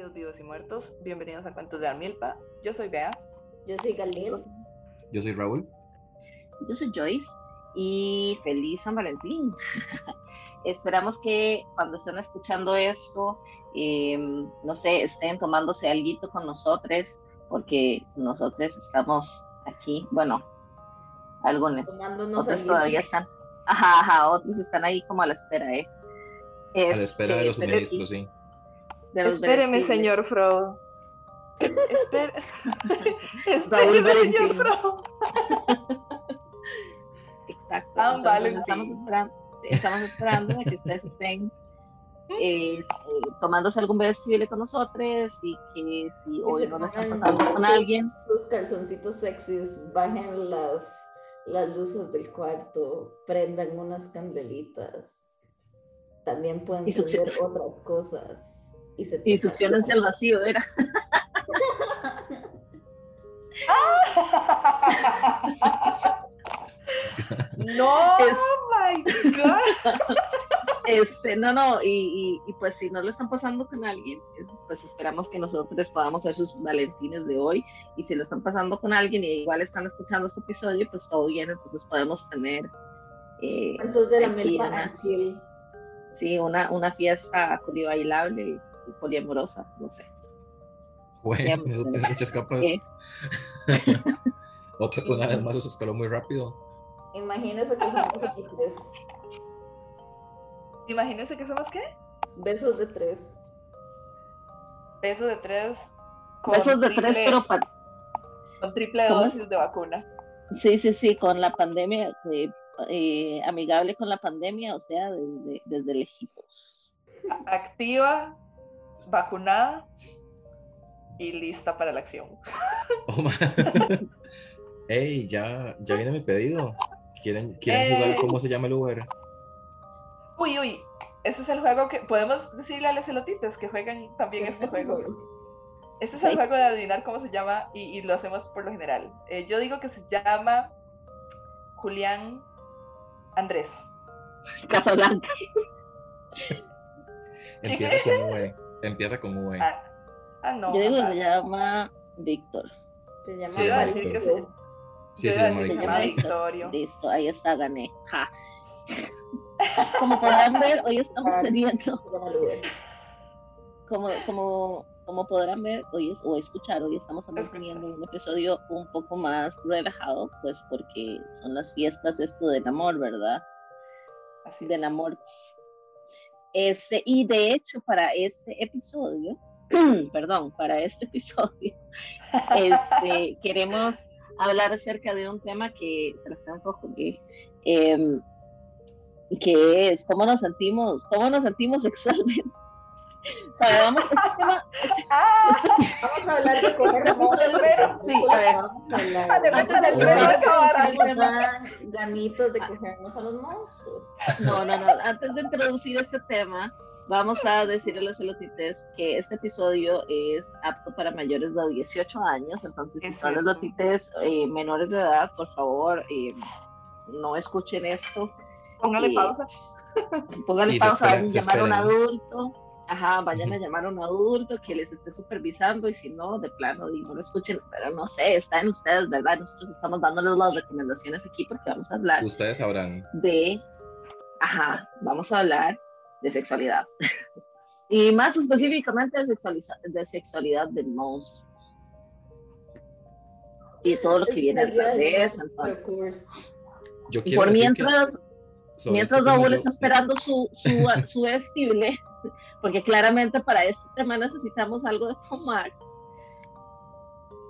queridos vivos y muertos, bienvenidos a Cuentos de Armilpa. Yo soy Bea. Yo soy Galil. Yo soy Raúl. Yo soy Joyce y feliz San Valentín. Esperamos que cuando estén escuchando esto, em, no sé, estén tomándose algo con nosotros, porque nosotros estamos aquí, bueno, algunos, otros todavía están, ajá, ajá, otros están ahí como a la espera, ¿eh? a la espera de los este, suministros, sí. Espéreme, señor Frodo. Espere... Espéreme, señor Frodo. Exacto. estamos esperando, estamos esperando a que ustedes estén eh, eh, tomándose algún vestible con nosotros y que si hoy no lo están pasando con alguien. Sus calzoncitos sexys, bajen las, las luces del cuarto, prendan unas candelitas. También pueden hacer otras cosas. Y, se y al vacío, era. no, my God. Este, no, no, y, y, pues si no lo están pasando con alguien, pues esperamos que nosotros podamos ser sus valentines de hoy. Y si lo están pasando con alguien y igual están escuchando este episodio, pues todo bien, entonces podemos tener. Eh, de la una, Sí, una, una fiesta bailable y, poliamorosa, no sé. Bueno, eso tiene muchas capas. Otra, una vez más, eso escaló muy rápido. Imagínense que somos aquí tres. Imagínense que somos qué? Besos de tres. Besos de tres. Besos de tres, pero con triple dosis de vacuna. Sí, sí, sí, con la pandemia, eh, amigable con la pandemia, o sea, desde, desde lejitos. Activa, vacunada y lista para la acción. Oh, Ey, ya, ya viene mi pedido. ¿Quieren, quieren jugar cómo se llama el Uber? Uy, uy, ese es el juego que podemos decirle a los elotites que juegan también este juego. Este es el juego de adivinar cómo se llama y, lo hacemos por lo general. Eh, yo digo que se llama Julián Andrés. Casablanca. Empieza con. Empieza con V. Ah, ah no. Yo digo que se llama Víctor. Se llama sí, Víctor. Sí, se, llama, Víctor. Listo, ahí está, gané. Ja. Como podrán ver, hoy estamos teniendo. Como, como, como podrán ver hoy es, o escuchar, hoy estamos teniendo un episodio un poco más relajado, pues porque son las fiestas esto del amor, ¿verdad? Así del amor. Este, y de hecho, para este episodio, perdón, para este episodio, este, queremos hablar acerca de un tema que se les tengo que eh, que es cómo nos sentimos, cómo nos sentimos sexualmente. O sea, vamos, este tema, ah, vamos a hablar de coger primero. Sí, a ver, ganitos de cogernos a los monstruos. No, no, no. Antes de introducir este tema, vamos a decirle a los elotites que este episodio es apto para mayores de 18 años. Entonces, si son elotites eh, menores de edad, por favor, eh, no escuchen esto Póngale pausa. Póngale pausa, a llamar a un adulto. Ajá, vayan a llamar a un adulto que les esté supervisando y si no, de plano, no lo escuchen, pero no sé, está en ustedes, ¿verdad? Nosotros estamos dándoles las recomendaciones aquí porque vamos a hablar. Ustedes sabrán. De, ajá, vamos a hablar de sexualidad. y más específicamente de, de sexualidad de monstruos. Y todo lo que viene detrás de eso, entonces. Yo quiero por mientras, Mientras Raúl está esperando su, su, su vestible, porque claramente para este tema necesitamos algo de tomar.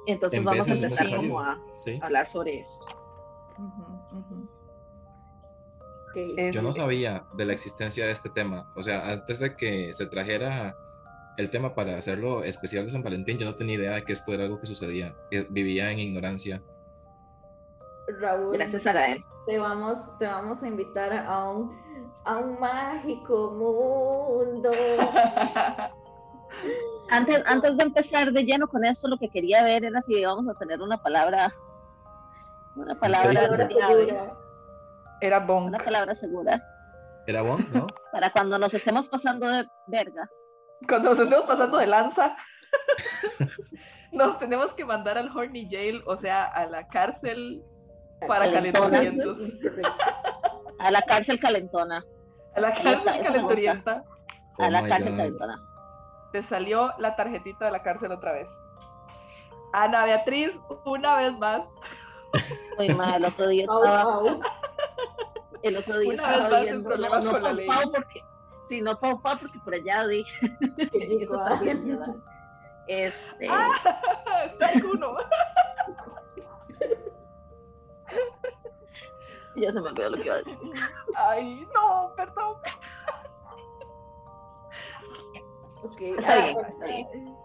Entonces vamos a empezar como a hablar sobre eso. Yo no sabía de la existencia de este tema. O sea, antes de que se trajera el tema para hacerlo especial de San Valentín, yo no tenía idea de que esto era algo que sucedía. Vivía en ignorancia. Raúl. Gracias a. Te vamos, te vamos a invitar a un, a un mágico mundo. antes, antes de empezar de lleno con esto, lo que quería ver era si íbamos a tener una palabra. Una palabra segura. Era bonk. Una palabra segura. Era bonk, ¿no? Para cuando nos estemos pasando de verga. cuando nos estemos pasando de lanza, nos tenemos que mandar al Horny Jail, o sea, a la cárcel para calentamientos. A la cárcel calentona. A la cárcel calenturienta. a la oh cárcel calentona. Te salió la tarjetita de la cárcel otra vez. Ana Beatriz, una vez más. Muy mal, el otro día estaba. El otro día una estaba viendo. No, no, con Pau porque. Sí, no Pau Pau porque por allá dije. Eso también, Este. Ah, está el uno. Ya se me olvidó lo que iba a decir. Ay, no, perdón. Okay. Está bien, ah, está bien.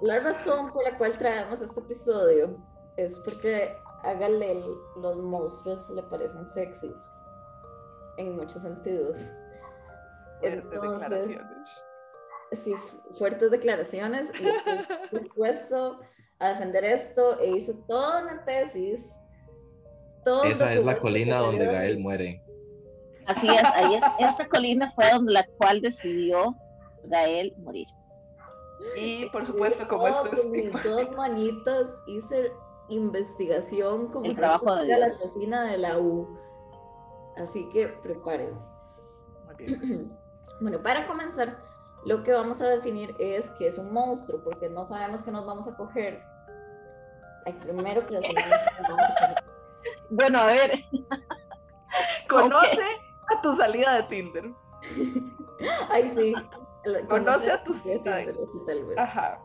La razón por la cual traemos este episodio es porque a Galel los monstruos le parecen sexys en muchos sentidos. Entonces, sí, fuertes declaraciones y estoy dispuesto a defender esto e hice toda una tesis. Esa es la colina donde Gael muere. Así es, ahí es, esta colina fue donde la cual decidió Gael morir. Y por supuesto, como esto es. Con dos manitas hice investigación como el trabajo de la cocina de la U. Así que prepárense. bueno, para comenzar, lo que vamos a definir es que es un monstruo, porque no sabemos que nos vamos a coger. Ay, primero que Bueno, a ver. Conoce a tu salida de Tinder. Ay, sí. Conoce a tu salida de Tinder, tal vez. Ajá.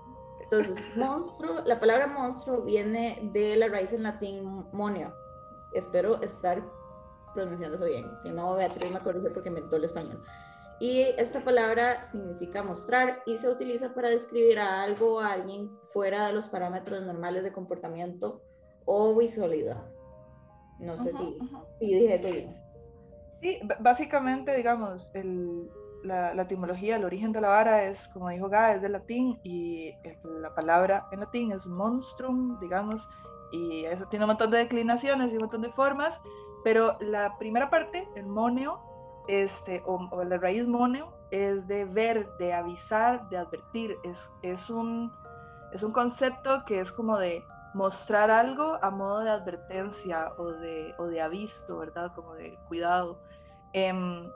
Entonces, monstruo, la palabra monstruo viene de la raíz en latín monio. Espero estar pronunciando eso bien. Si no, Beatriz me corrige porque inventó el español. Y esta palabra significa mostrar y se utiliza para describir a algo o a alguien fuera de los parámetros normales de comportamiento o visualidad. No sé si, si dije eso bien. Sí, básicamente, digamos, el, la, etimología, el origen de la vara es, como dijo Ga, es del latín y la palabra en latín es monstrum, digamos, y eso tiene un montón de declinaciones y un montón de formas, pero la primera parte, el moneo, este, o, la raíz moneo, es de ver, de avisar, de advertir, es, es, un, es un concepto que es como de mostrar algo a modo de advertencia o de, o de aviso, ¿verdad? Como de cuidado. Em,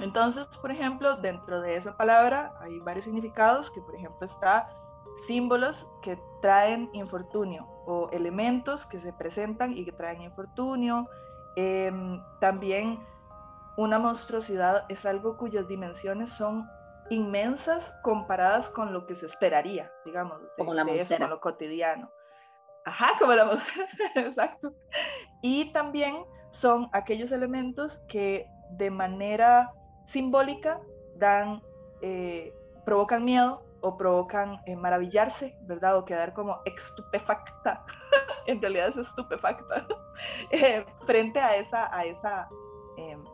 entonces, por ejemplo, dentro de esa palabra hay varios significados, que por ejemplo está símbolos que traen infortunio o elementos que se presentan y que traen infortunio. Em, también una monstruosidad es algo cuyas dimensiones son inmensas comparadas con lo que se esperaría, digamos, como la de lo cotidiano. Ajá, como la exacto. Y también son aquellos elementos que de manera simbólica dan, eh, provocan miedo o provocan eh, maravillarse, ¿verdad? O quedar como estupefacta, en realidad es estupefacta, eh, frente a esa, a esa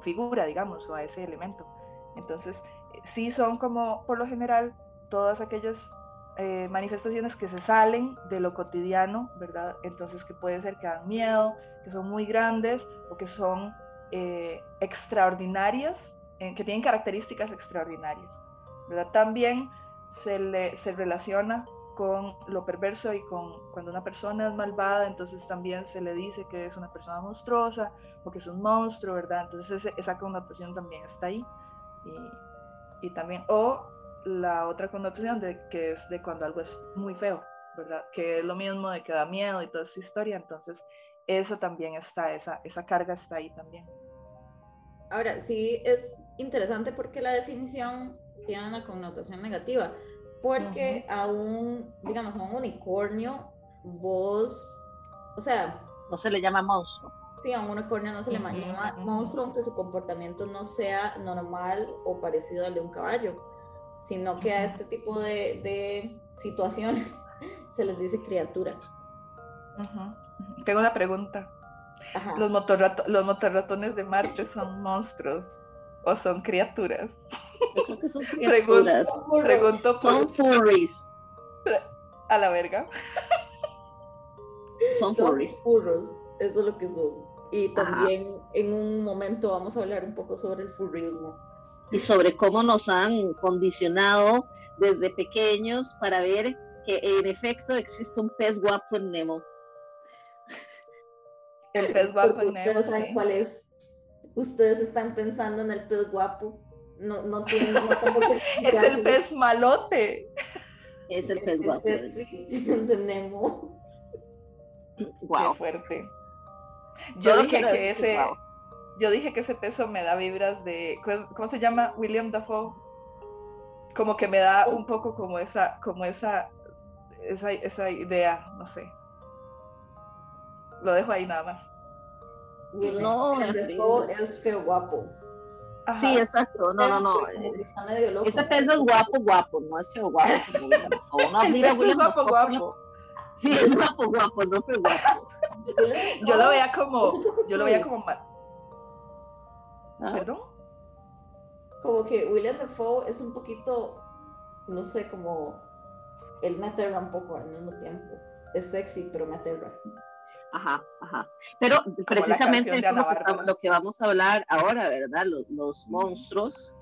figura, digamos, o a ese elemento. Entonces, sí son como, por lo general, todas aquellas manifestaciones que se salen de lo cotidiano, ¿verdad? Entonces, que puede ser que dan miedo, que son muy grandes o que son extraordinarias eh, que tienen características extraordinarias. ¿verdad? También se, le, se relaciona con lo perverso y con cuando una persona es malvada, entonces también se le dice que es una persona monstruosa o que es un monstruo, ¿verdad? Entonces esa connotación también está ahí. Y, y, también, o la otra connotación de que es de cuando algo es muy feo, ¿verdad? Que es lo mismo de que da miedo y toda esa historia, entonces eso también está, esa, esa carga está ahí también. Ahora, sí es interesante porque la definición tiene una connotación negativa, porque a un, digamos, a un unicornio, vos, o sea... No se le llama monstruo. Sí, a un unicornio no se le llama monstruo, aunque su comportamiento no sea normal o parecido al de un caballo, sino que a este tipo de, de situaciones se les dice criaturas. Tengo una pregunta. Los, los motorratones de Marte son monstruos o son criaturas. Yo creo que son criaturas. Pregunto, son furries. A la verga. Son furries. Eso es lo que son. Y también en un momento vamos a hablar un poco sobre el furrismo. Y sobre cómo nos han condicionado desde pequeños para ver que en efecto existe un pez guapo en Nemo. El pez guapo en Nemo. Ustedes saben cuál es. Ustedes están pensando en el pez guapo. No, no tienen Es el pez malote. Es el pez guapo. de Nemo. Wow. Qué fuerte. Yo, dije que ese. Yo dije que ese peso me da vibras de. ¿Cómo se llama? William Dafoe. Como que me da un poco como esa, como esa, esa, esa idea, no sé. Lo dejo ahí nada más. No, Dafoe es feo guapo. Sí, exacto. No, no, no. Ese peso es guapo, guapo, no es feo guapo. No, mira, es guapo, guapo. Sí, es guapo, guapo, no feo guapo. Yo lo veía como, yo lo veía como mal. Ah. ¿Perdón? Como que William Dafoe es un poquito, no sé, como él me aterra un poco al mismo tiempo. Es sexy, pero me aterra. Ajá, ajá. Pero precisamente eso es lo que, vamos a hablar ahora, ¿verdad? Los, los monstruos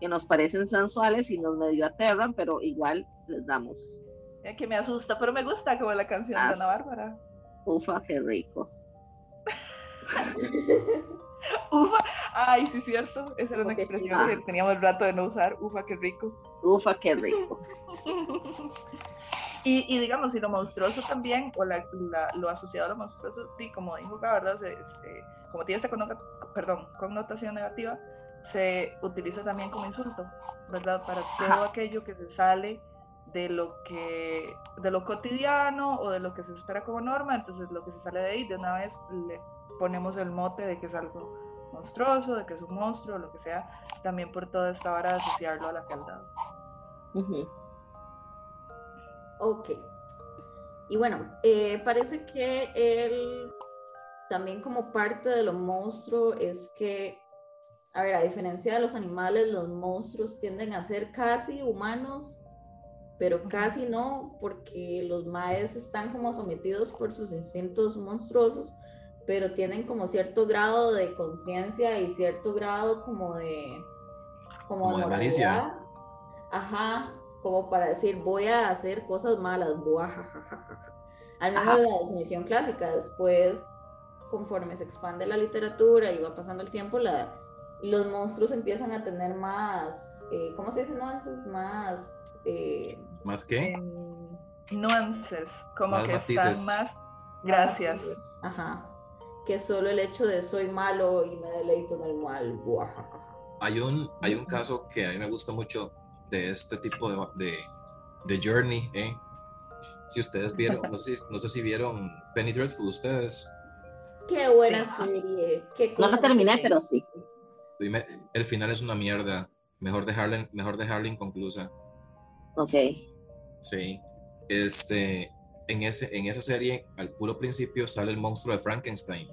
que nos parecen sensuales y nos medio aterran, pero igual les damos. Es que me asusta, pero me gusta como la canción de Ana Bárbara. Ufa, qué rico. Ufa, ay, sí, cierto. Esa era una expresión que teníamos el rato de no usar. Ufa, qué rico. Ufa, qué rico. y, digamos, y lo monstruoso también, o lo asociado a lo monstruoso, y como dijo ¿verdad? Este, como tiene esta perdón, connotación negativa, se utiliza también como insulto, ¿verdad? Para todo aquello que se sale de lo que de lo cotidiano o de lo que se espera como norma entonces lo que se sale de ahí de una vez le ponemos el mote de que es algo monstruoso de que es un monstruo lo que sea también por toda esta vara de asociarlo a la fealdad. Ok. Y bueno eh, parece que él también como parte de lo monstruo es que a ver, a diferencia de los animales, los monstruos tienden a ser casi humanos pero casi no, porque los maes están como sometidos por sus instintos monstruosos, pero tienen como cierto grado de conciencia y cierto grado como de... Como, de malicia. Ajá, como para decir, voy a hacer cosas malas, al menos la definición clásica. Después, conforme se expande la literatura y va pasando el tiempo, la, los monstruos empiezan a tener más, eh, ¿cómo se dice nuances? Más eh, ¿Más qué? nuances, como que están más... Gracias. Ajá. Que solo el hecho de soy malo y me deleito en el mal. Hay un, hay un caso que a mí me gusta mucho de este tipo de, de, Journey, ¿eh? Si ustedes vieron, no sé, si, no sé si vieron Penny Dreadful ustedes. Qué buena serie. no la terminé, pero sí. El final es una mierda. Mejor dejarla, mejor dejarla inconclusa. Ok. Sí. Este, en, ese, en esa serie, al puro principio, sale el monstruo de Frankenstein.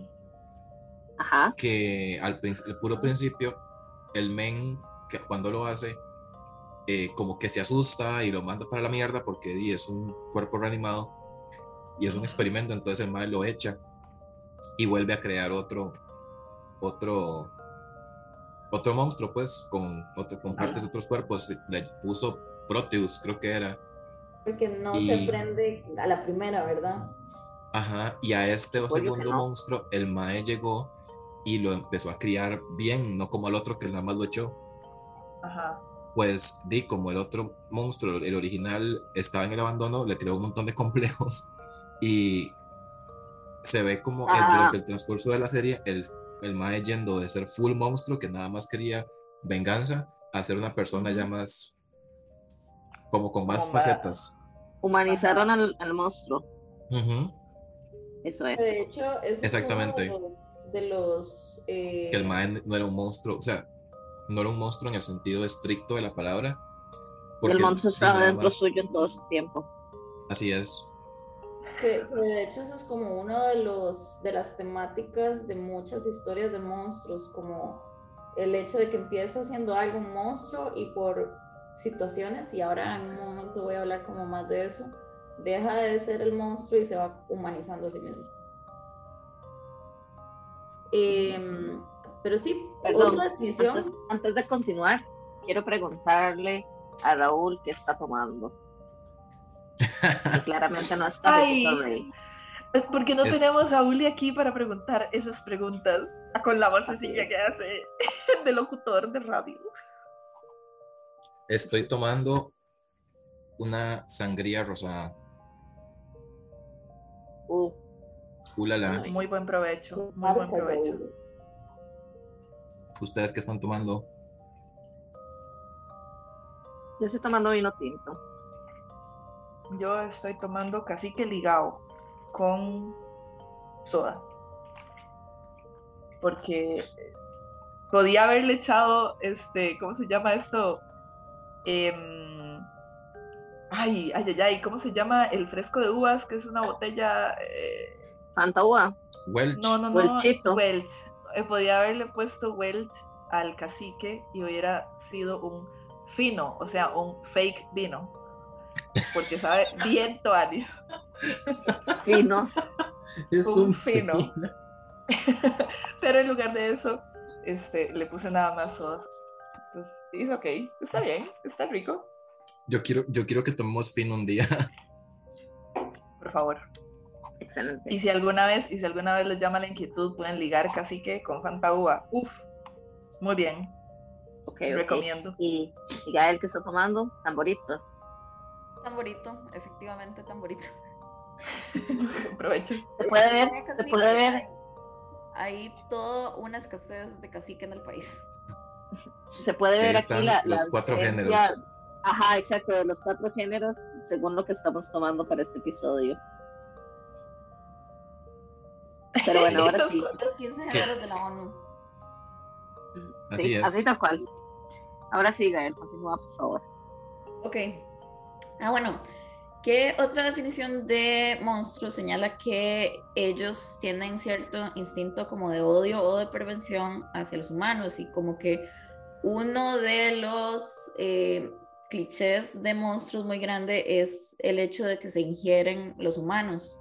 Ajá. Que al, puro principio, el men, que cuando lo hace, eh, como que se asusta y lo manda para la mierda porque es un cuerpo reanimado y es un experimento, entonces el mal lo echa y vuelve a crear otro, otro, otro monstruo, pues, con, con partes de otros cuerpos. Le puso Proteus, creo que era. Porque no se prende a la primera, ¿verdad? Ajá, y a este segundo monstruo, el Mae llegó y lo empezó a criar bien, no como al otro que nada más lo echó. Ajá. Pues di, como el otro monstruo, el original, estaba en el abandono, le creó un montón de complejos y se ve como ah. durante el transcurso de la serie, el, el Mae yendo de ser full monstruo, que nada más quería venganza, a ser una persona ya más como con más facetas. Humanizaron al, monstruo. Eso es. De hecho, es exactamente de los, eh, que el Mae no era un monstruo, o sea, no era un monstruo en el sentido estricto de la palabra. el monstruo estaba dentro suyo en todo ese tiempo. Así es. Que, de hecho eso es como uno de los de las temáticas de muchas historias de monstruos, como el hecho de que empieza siendo algo un monstruo y por situaciones, y ahora en un momento voy a hablar como más de eso, deja de ser el monstruo y se va humanizando a sí mismo. Em, pero sí, Perdón, otra definición. Antes, de continuar, quiero preguntarle a Raúl qué está tomando. claramente no está Ay, porque no tenemos a Uli aquí para preguntar esas preguntas con la voz sencilla que hace de locutor de radio. Estoy tomando una sangría rosada. Uh. Muy buen provecho, muy buen provecho. ¿Ustedes qué están tomando? Yo estoy tomando vino tinto. Yo estoy tomando cacique ligado con soda. Porque podía haberle echado, este, ¿cómo se llama esto? Em, ay, ay, ay, ay, ¿cómo se llama el fresco de uvas? Que es una botella... Eh, Fanta uva. Welch. No, no, no. Welchito. Welch. Eh, podía haberle puesto Welch al cacique y hubiera sido un fino, o sea, un fake vino. Porque sabe bien toanis. Fino. Es un, fino. Pero en lugar de eso, este, le puse nada más soda. Entonces, es ok, está bien, está rico. Yo quiero, yo quiero que tomemos fino un día. Por favor. Excelente. Y si alguna vez, y si alguna vez les llama la inquietud, pueden ligar casi que con Fanta Uva. Uf, muy bien. Ok, recomiendo. Y, y Gael, ¿qué está tomando? Tamborito. Tamborito, efectivamente, tamborito. Aprovecho. Se puede ver, se puede ver. Hay, toda una escasez de cacique en el país. Se puede ver aquí la, los cuatro géneros. Ajá, exacto, de los cuatro géneros, según lo que estamos tomando para este episodio. Pero bueno, ahora sí. Los 15 géneros de la ONU. Así es. Así tal cual. Ahora sí, Gael, continúa, por favor. Ok. Ah, bueno. ¿Qué otra definición de monstruo señala que ellos tienen cierto instinto como de odio o de prevención hacia los humanos? Y como que uno de los eh, clichés de monstruos muy grande es el hecho de que se ingieren los humanos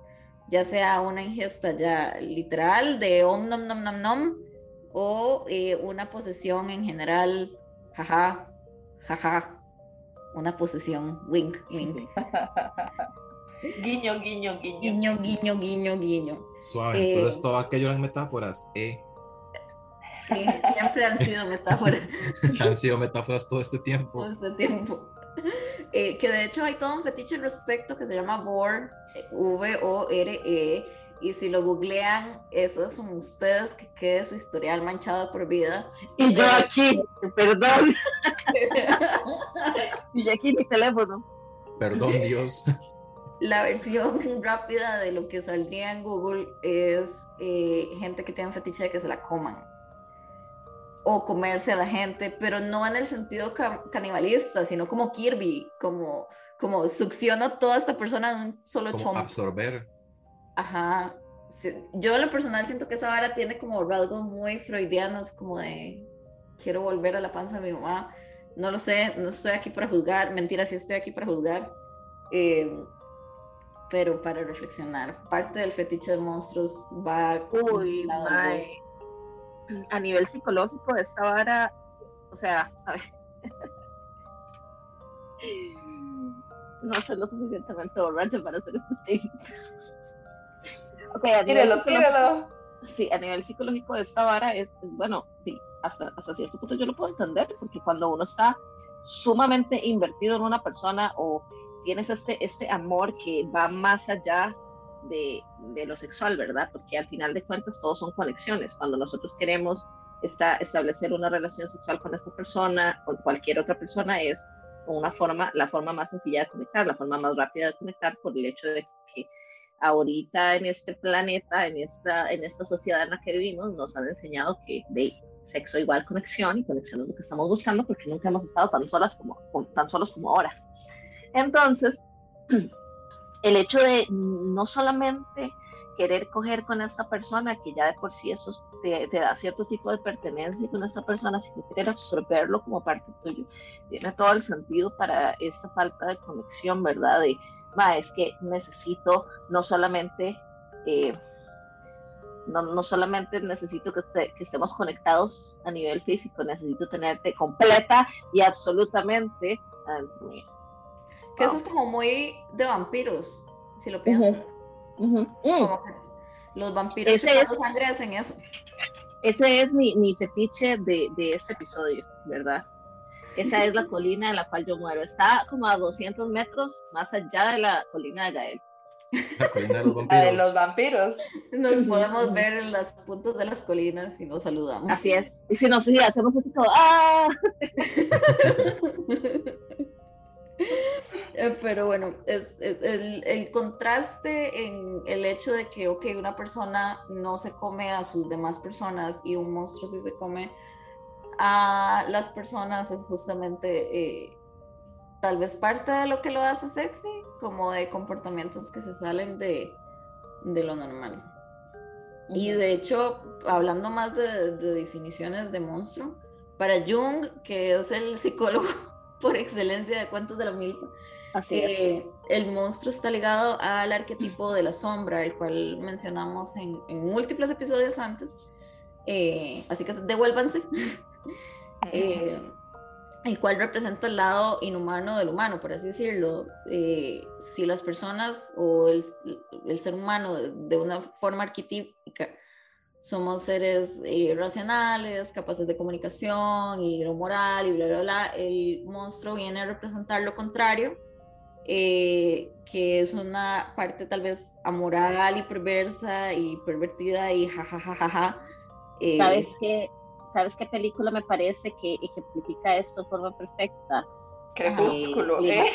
ya sea una ingesta ya literal de om nom nom nom nom o eh, una posesión en general, jaja, jaja, una posesión, wink, wink. guiño, guiño, guiño. Guiño, guiño, guiño, guiño. Suave, eh, entonces todo aquello eran metáforas, eh. Sí, siempre han sido metáforas. han sido metáforas todo este tiempo. Todo este tiempo. Eh, que de hecho hay todo un fetiche al respecto que se llama VORE, V-O-R-E, y si lo googlean, eso son ustedes que quede su historial manchado por vida. Y yo aquí, perdón. y aquí mi teléfono. Perdón, Dios. La versión rápida de lo que saldría en Google es eh, gente que tiene fetiche de que se la coman o comerse a la gente, pero no en el sentido canibalista, sino como Kirby, como, como succiona toda esta persona en un solo como Absorber. Ajá. Yo en lo personal siento que esa vara tiene como rasgos muy freudianos, como de quiero volver a la panza de mi mamá. No lo sé, no estoy aquí para juzgar, mentira, sí estoy aquí para juzgar. Eh, pero para reflexionar, parte del fetiche de monstruos va Uy, a nivel psicológico esta vara, o sea, a ver. no sé lo suficientemente borracho para hacer este statement. ok, a tíralo, tíralo. Sí, a nivel psicológico esta vara es, bueno, sí, hasta, hasta cierto punto yo lo puedo entender, porque cuando uno está sumamente invertido en una persona o tienes este, este amor que va más allá de, lo sexual, ¿verdad? Porque al final de cuentas todos son conexiones. Cuando nosotros queremos establecer una relación sexual con esta persona o cualquier otra persona es una forma, la forma más sencilla de conectar, la forma más rápida de conectar por el hecho de que ahorita en este planeta, en esta, en esta sociedad en la que vivimos, nos han enseñado que de sexo igual conexión y conexión es lo que estamos buscando porque nunca hemos estado tan solas como, tan solos como ahora. Entonces, el hecho de no solamente querer coger con esta persona, que ya de por sí eso te, da cierto tipo de pertenencia con esta persona, sino querer absorberlo como parte tuyo, tiene todo el sentido para esta falta de conexión, ¿verdad? De, es que necesito no solamente eh, No, no solamente necesito que, que, estemos conectados a nivel físico, necesito tenerte completa y absolutamente Que eso es como muy de vampiros, si lo piensas. los vampiros ese es, sangre hacen eso. Ese es mi, mi fetiche de, de este episodio, ¿verdad? Esa es la colina en la cual yo muero. Está como a 200 metros más allá de la colina de Gael. La colina de los vampiros. de los vampiros. Nos podemos ver en los puntos de las colinas y nos saludamos. Así es. Y si nos sí, hacemos así como ¡ah! Eh, pero bueno, es, el, el, contraste en el hecho de que, ok, una persona no se come a sus demás personas y un monstruo sí se come a las personas es justamente eh, tal vez parte de lo que lo hace sexy, como de comportamientos que se salen de, de lo normal. Y de hecho, hablando más de, definiciones de monstruo, para Jung, que es el psicólogo por excelencia de cuentos de la milpa, Así eh, el monstruo está ligado al arquetipo de la sombra, el cual mencionamos en, múltiples episodios antes. Eh, así que devuélvanse eh, el cual representa el lado inhumano del humano, por así decirlo. Si las personas o el, ser humano de, una forma arquetípica somos seres eh, racionales, capaces de comunicación y lo moral y bla, bla, bla, el monstruo viene a representar lo contrario, que es una parte tal vez amoral y perversa y pervertida y jajajaja. ¿Sabes qué? ¿Sabes qué película me parece que ejemplifica esto de forma perfecta? Crepúsculo, eh, ¿eh?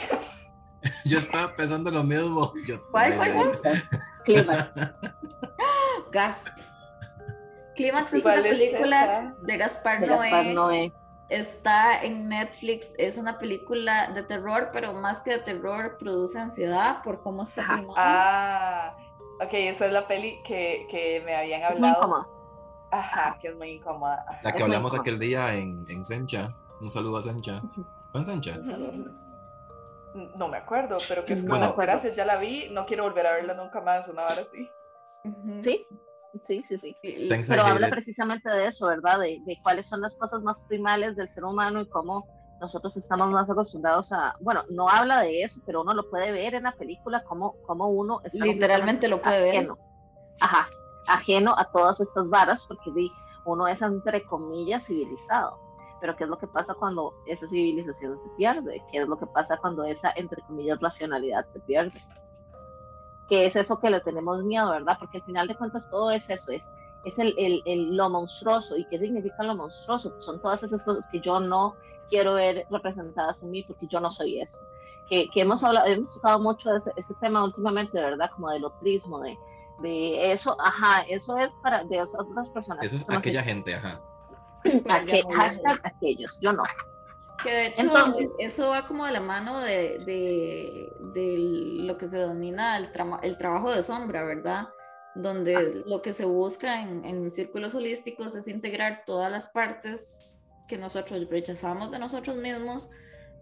Yo estaba pensando lo mismo. ¿Cuál, cuál, Clímax. Gas. Clímax es una película de Gaspar, Noé. Está en Netflix, es una película de terror, pero más que de terror produce ansiedad por cómo está filmada. Ah, ok, esa es la peli que, que me habían hablado. Ajá, que es muy incómoda. La que hablamos aquel día en, en Sencha. Un saludo a Sencha. ¿Fue en Sencha? No me acuerdo, pero que es como bueno, frase, ya la vi, no quiero volver a verla nunca más, una hora así. Sí, sí, sí, sí. Pero habla precisamente de eso, ¿verdad? De, de, cuáles son las cosas más primales del ser humano y cómo nosotros estamos más acostumbrados a, bueno, no habla de eso, pero uno lo puede ver en la película, cómo, cómo uno está literalmente lo puede ver. Ajá, ajeno a todas estas varas, porque uno es entre comillas civilizado. Pero ¿qué es lo que pasa cuando esa civilización se pierde? ¿Qué es lo que pasa cuando esa entre comillas racionalidad se pierde? ¿Qué es eso que le tenemos miedo, verdad? Porque al final de cuentas todo es eso, es, es el, el, lo monstruoso. ¿Y qué significa lo monstruoso? Son todas esas cosas que yo no quiero ver representadas en mí porque yo no soy eso. Que, que hemos hablado, hemos tocado mucho ese, ese tema últimamente, ¿verdad? Como del otrismo, de de eso, ajá, eso es para de otras personas. Eso es aquella gente, ajá. hashtag aquellos, yo no. Que de hecho, Entonces, eso va como de la mano de, de, lo que se denomina el, el, trabajo de sombra, ¿verdad? Donde ah. lo que se busca en, en círculos holísticos es integrar todas las partes que nosotros rechazamos de nosotros mismos,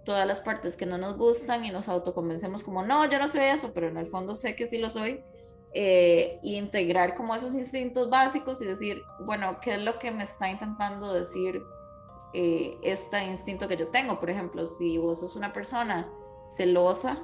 todas las partes que no nos gustan y nos autoconvencemos como, no, yo no soy eso, pero en el fondo sé que sí lo soy eh, integrar como esos instintos básicos y decir, bueno, ¿qué es lo que me está intentando decir eh, este instinto que yo tengo? Por ejemplo, si vos sos una persona celosa,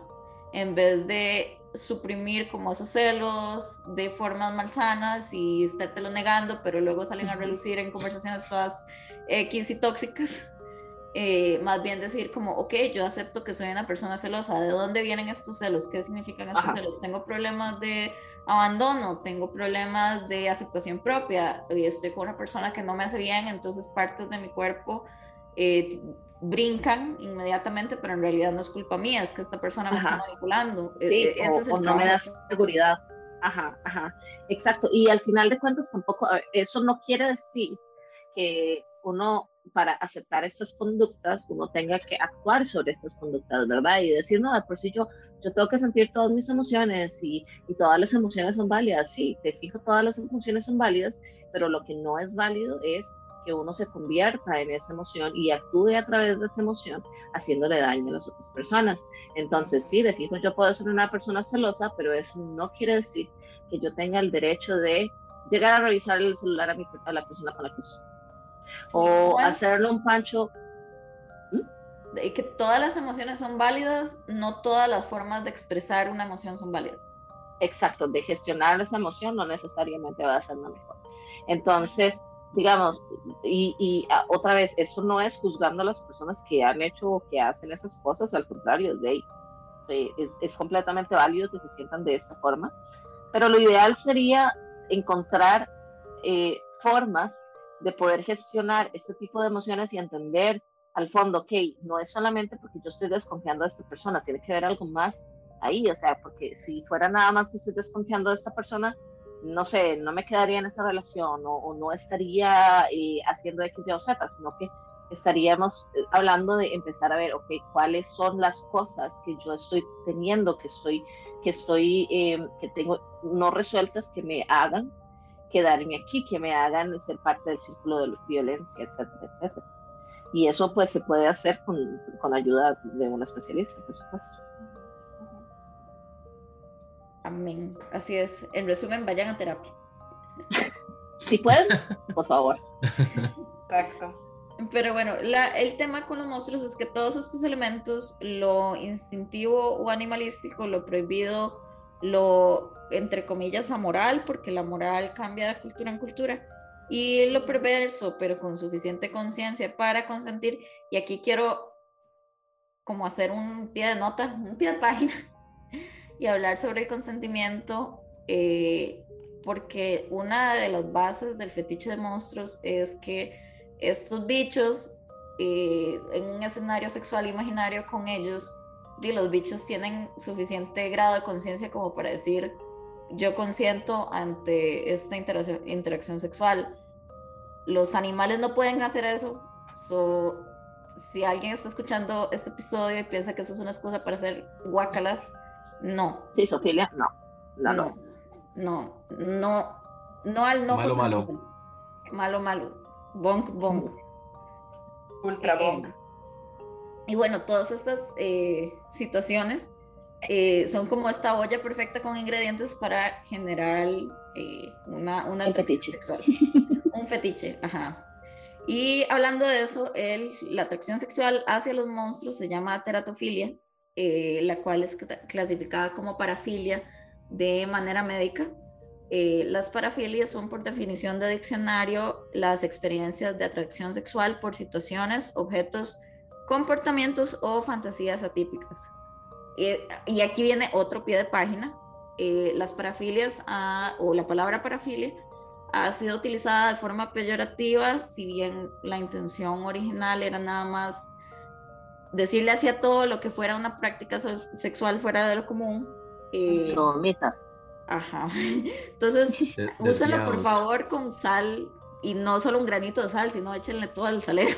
en vez de suprimir como esos celos de formas malsanas y estártelo negando, pero luego salen a relucir en conversaciones todas X y tóxicas, eh, más bien decir como, ok, yo acepto que soy una persona celosa, ¿de dónde vienen estos celos? ¿Qué significan estos celos? Tengo problemas de abandono, tengo problemas de aceptación propia y estoy con una persona que no me hace bien, entonces partes de mi cuerpo eh, brincan inmediatamente, pero en realidad no es culpa mía, es que esta persona me está manipulando. E, sí, e, ese es el no me da seguridad. Ajá, ajá, exacto. Y al final de cuentas tampoco, eso no quiere decir que uno para aceptar estas conductas, uno tenga que actuar sobre estas conductas, ¿verdad? Y decir, no, por si yo, yo tengo que sentir todas mis emociones y, y, todas las emociones son válidas. Sí, te fijo, todas las emociones son válidas, pero lo que no es válido es que uno se convierta en esa emoción y actúe a través de esa emoción haciéndole daño a las otras personas. Entonces, sí, de fijo, yo puedo ser una persona celosa, pero eso no quiere decir que yo tenga el derecho de llegar a revisar el celular a, mi, a la persona con la que estoy. O hacerle un pancho. De que todas las emociones son válidas, no todas las formas de expresar una emoción son válidas. Exacto, de gestionar esa emoción no necesariamente va a ser la mejor. Entonces, digamos, y, ah, otra vez, esto no es juzgando a las personas que han hecho o que hacen esas cosas, al contrario, de, es, es completamente válido que se sientan de esta forma, pero lo ideal sería encontrar eh, formas de poder gestionar este tipo de emociones y entender al fondo, ok, no es solamente porque yo estoy desconfiando de esta persona, tiene que haber algo más ahí, o sea, porque si fuera nada más que estoy desconfiando de esta persona, no sé, no me quedaría en esa relación o, no estaría eh, haciendo X, Y o Z, sino que estaríamos eh, hablando de empezar a ver, ok, cuáles son las cosas que yo estoy teniendo, que estoy, que estoy, em, que tengo no resueltas, que me hagan quedarme aquí, que me hagan ser parte del círculo de violencia, etcétera, etcétera. Y eso pues se puede hacer con, con ayuda de un especialista, por supuesto. Amén. Así es. En resumen, vayan a terapia. si pueden, por favor. Exacto. Pero bueno, el tema con los monstruos es que todos estos elementos, lo instintivo o animalístico, lo prohibido, lo entre comillas amoral, porque la moral cambia de cultura en cultura, y lo perverso, pero con suficiente conciencia para consentir. Y aquí quiero como hacer un pie de nota, un pie de página, y hablar sobre el consentimiento, eh, porque una de las bases del fetiche de monstruos es que estos bichos eh, en un escenario sexual imaginario con ellos, y los bichos tienen suficiente grado de conciencia como para decir, yo consiento ante esta interacción, interacción sexual. Los animales no pueden hacer eso. si alguien está escuchando este episodio y piensa que eso es una excusa para hacer guacalas, no. Sí, Sofía, no. No, no, no, no, no al no. Malo, malo. Malo, malo. Bonk, bonk. Ultra eh, bonk. y bueno, todas estas eh, situaciones eh, son como esta olla perfecta con ingredientes para generar una, una un fetiche sexual. un fetiche, ajá. Y hablando de eso, el, la atracción sexual hacia los monstruos se llama teratofilia, la cual es clasificada como parafilia de manera médica eh, las parafilias son por definición de diccionario las experiencias de atracción sexual por situaciones, objetos, comportamientos o fantasías atípicas. Y aquí viene otro pie de página. Eh, las parafilias ah, o la palabra parafilia ha sido utilizada de forma peyorativa, si bien la intención original era nada más decirle hacia todo lo que fuera una práctica sexual fuera de lo común. Eh, Somitas Ajá. Entonces, úsenlo por favor con sal y no solo un granito de sal, sino échenle todo al salero.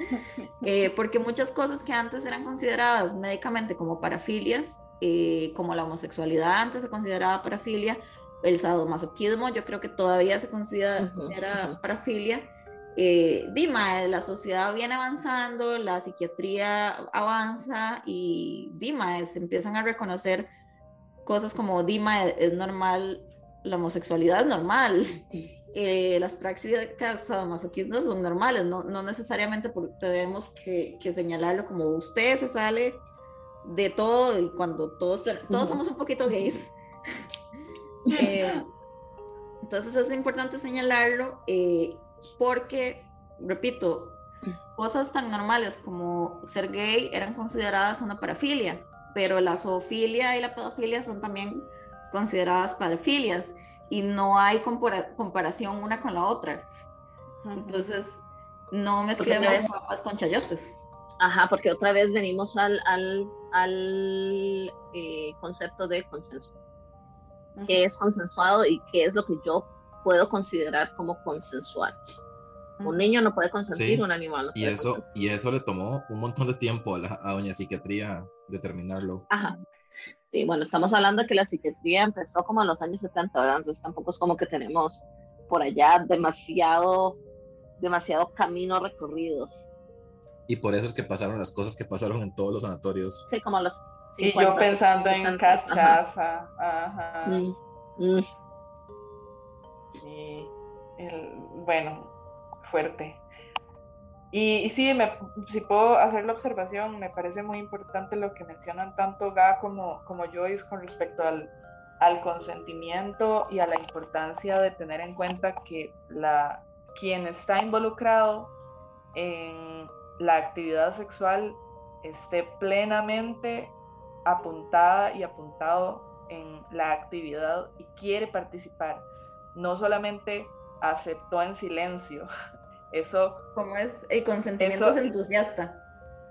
Eh, porque muchas cosas que antes eran consideradas médicamente como parafilias, eh, como la homosexualidad antes se consideraba parafilia, el sadomasoquismo yo creo que todavía se considera, parafilia. Eh, Dima, la sociedad viene avanzando, la psiquiatría avanza y Dima, se empiezan a reconocer cosas como Dima es normal, la homosexualidad es normal, eh, las prácticas sadomasoquistas son normales, no, no necesariamente tenemos que, que, señalarlo como usted se sale de todo y cuando todos, todos somos un poquito gays. Eh, entonces es importante señalarlo eh, porque, repito, cosas tan normales como ser gay eran consideradas una parafilia pero la zoofilia y la pedofilia son también consideradas parafilias y no hay comparación una con la otra. Entonces, no mezclemos papas con chayotes. Ajá, porque otra vez venimos al, al, al eh, concepto de consenso. ¿Qué es consensuado y qué es lo que yo puedo considerar como consensual? Un niño no puede consentir, un animal y eso Y eso le tomó un montón de tiempo a, la, a Doña Psiquiatría determinarlo. Ajá. Sí, bueno, estamos hablando de que la psiquiatría empezó como en los años 70, ¿verdad? Entonces tampoco es como que tenemos por allá demasiado, demasiado camino recorrido. Y por eso es que pasaron las cosas que pasaron en todos los sanatorios. Sí, como los... y yo pensando en cachaza. Ajá. Mm, mm. Y bueno, fuerte. Y, sí, me, si puedo hacer la observación, me parece muy importante lo que mencionan tanto Ga como, como Joyce con respecto al, al consentimiento y a la importancia de tener en cuenta que la, quien está involucrado en la actividad sexual esté plenamente apuntada y apuntado en la actividad y quiere participar. No solamente aceptó en silencio. Eso. Como es el consentimiento entusiasta.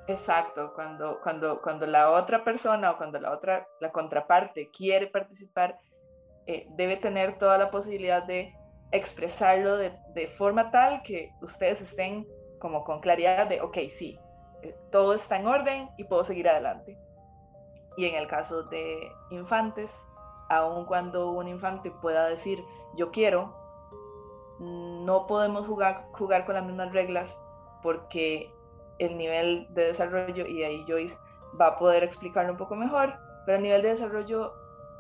Exacto, cuando, cuando, cuando la otra persona o cuando la otra, la contraparte quiere participar, eh, debe tener toda la posibilidad de expresarlo de, de, forma tal que ustedes estén como con claridad de, ok, sí, eh, todo está en orden y puedo seguir adelante. Y en el caso de infantes, aun cuando un infante pueda decir, yo quiero, no podemos jugar, jugar con las mismas reglas porque el nivel de desarrollo, y ahí Joyce va a poder explicarlo un poco mejor, pero el nivel de desarrollo,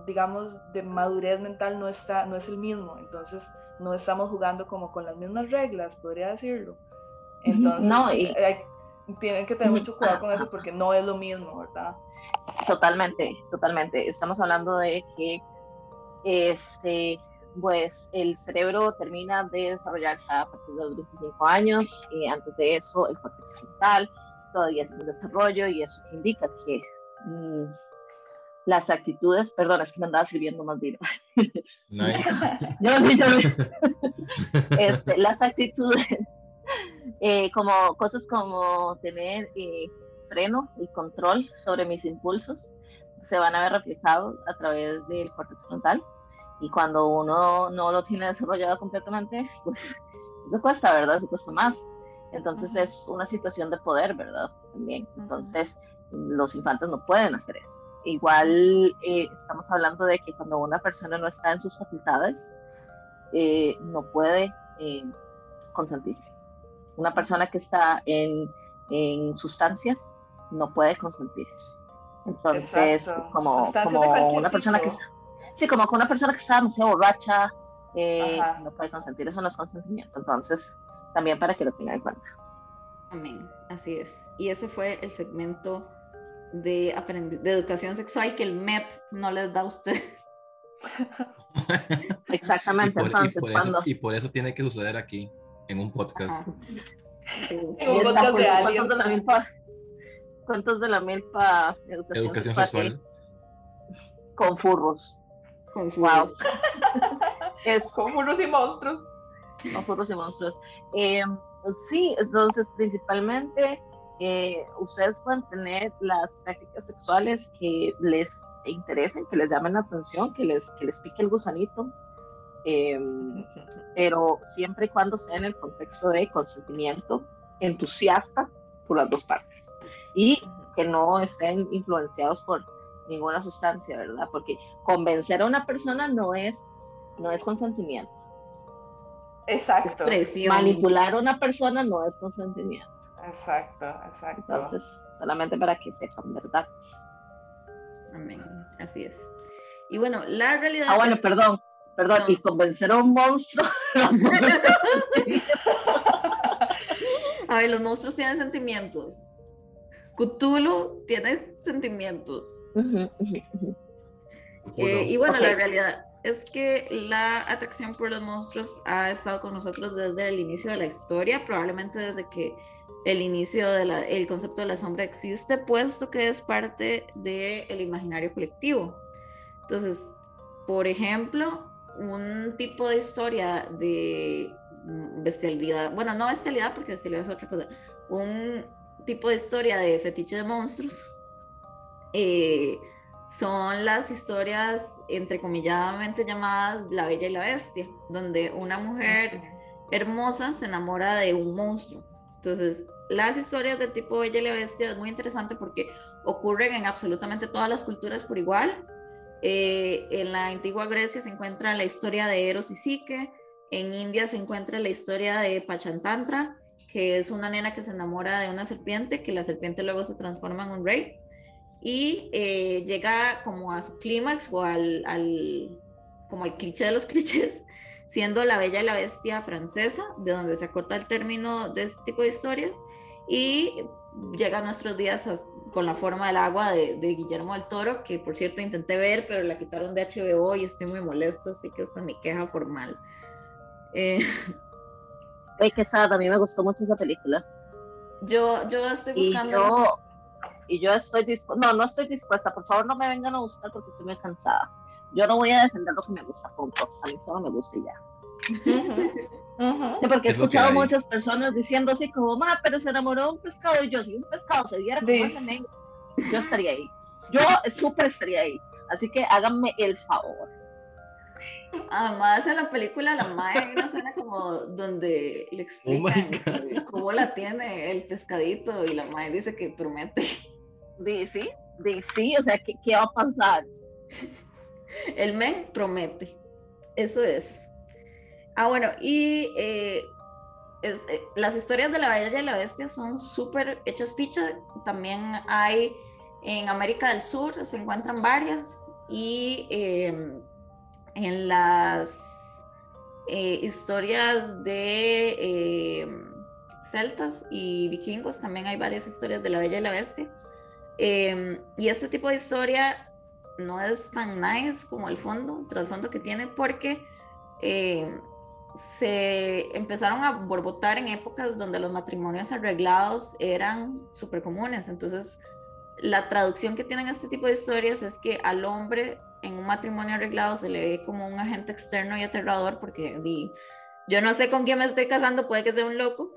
digamos, de madurez mental no, está, no es el mismo, entonces no estamos jugando como con las mismas reglas, podría decirlo. Entonces, no, y... tienen que tener mucho cuidado con eso porque no es lo mismo, ¿verdad? Totalmente, totalmente. Estamos hablando de que este, pues el cerebro termina de desarrollarse a partir de los 25 años, y antes de eso el cortex frontal todavía es en desarrollo y eso indica que mm, las actitudes, perdón, es que me andaba sirviendo más vino. Este, las actitudes, eh, como cosas como tener eh, freno y control sobre mis impulsos, se van a ver reflejados a través del cortex frontal y cuando uno no lo tiene desarrollado completamente, pues eso cuesta, ¿verdad? Eso cuesta más. Entonces es una situación de poder, ¿verdad? También. Entonces los infantes no pueden hacer eso. Igual eh, estamos hablando de que cuando una persona no está en sus facultades, eh, no puede eh, consentir. Una persona que está en, en sustancias no puede consentir. Entonces, como, como una persona que está Sí, como con una persona que está demasiado borracha, eh, no puede consentir, eso no es consentimiento. Entonces, también para que lo tengan en cuenta. Amén, así es. Y ese fue el segmento de, de educación sexual que el MEP no les da a ustedes. Exactamente, entonces, y cuando... Eso, y por eso tiene que suceder aquí, en un podcast. En un podcast de alguien. ¿Cuántos de la milpa? ¿Cuántos de la milpa educación, educación sexual? Con furros. Wow. es, con furros y monstruos. Con furros y monstruos. Eh, sí, entonces principalmente eh, ustedes pueden tener las prácticas sexuales que les interesen, que les llamen la atención, que les, que les pique el gusanito, em, pero siempre y cuando sea en el contexto de consentimiento entusiasta por las dos partes y que no estén influenciados por ninguna sustancia, ¿verdad? Porque convencer a una persona no es, no es consentimiento. Exacto. Manipular a una persona no es consentimiento. Exacto, exacto. Entonces, solamente para que sepan, ¿verdad? Amén, así es. Y bueno, la realidad. Ah, bueno, perdón, perdón, y convencer a un monstruo. a ver, los monstruos tienen sentimientos. Cthulhu tiene sentimientos. Eh, y bueno, la realidad es que la atracción por los monstruos ha estado con nosotros desde el inicio de la historia, probablemente desde que el inicio del concepto de la sombra existe, puesto que es parte del imaginario colectivo. Entonces, por ejemplo, un tipo de historia de bestialidad, bueno, no bestialidad porque bestialidad es otra cosa, un tipo de historia de fetiche de monstruos eh, son las historias entrecomilladamente llamadas La Bella y la Bestia, donde una mujer hermosa se enamora de un monstruo. Entonces, las historias del tipo Bella y la Bestia es muy interesante porque ocurren en absolutamente todas las culturas por igual. Eh, en la antigua Grecia se encuentra la historia de Eros y Psique, en India se encuentra la historia de Pachantantra, que es una nena que se enamora de una serpiente, que la serpiente luego se transforma en un rey y eh, llega como a su clímax o al, al, como el cliché de los clichés, siendo La Bella y la Bestia francesa, de donde se acorta el término de este tipo de historias, y llega a nuestros días con la forma del agua de, Guillermo del Toro, que por cierto intenté ver, pero la quitaron de HBO y estoy muy molesto, así que esta es mi queja formal. Eh, Ay, qué sad, a mí me gustó mucho esa película. Yo, yo estoy buscando. Y yo, y yo estoy dispuesta, no, no estoy dispuesta, por favor no me vengan a buscar porque estoy muy cansada. Yo no voy a defender lo que me gusta, punto. A mí solo me gusta y ya. porque he escuchado muchas personas diciendo así como, ma, pero se enamoró de un pescado y yo, si un pescado se diera como ese men, yo estaría ahí. Yo súper estaría ahí. Así que háganme el favor. Además, en la película la madre hay una escena como donde le oh explican cómo la tiene el pescadito y la madre dice que promete. Sí, sí, sí, o sea, ¿qué, ¿qué, va a pasar? El men promete, eso es. Ah, bueno, y eh, eh, las historias de la Bella y la Bestia son súper hechas picha. También hay en América del Sur, se encuentran varias y... Em, en las eh, historias de eh, celtas y vikingos también hay varias historias de la Bella y la Bestia. Em, y este tipo de historia no es tan nice como el fondo, el trasfondo que tiene, porque em, se empezaron a borbotar en épocas donde los matrimonios arreglados eran súper comunes. Entonces, la traducción que tienen este tipo de historias es que al hombre en un matrimonio arreglado se le ve como un agente externo y aterrador porque di, yo no sé con quién me estoy casando, puede que sea un loco.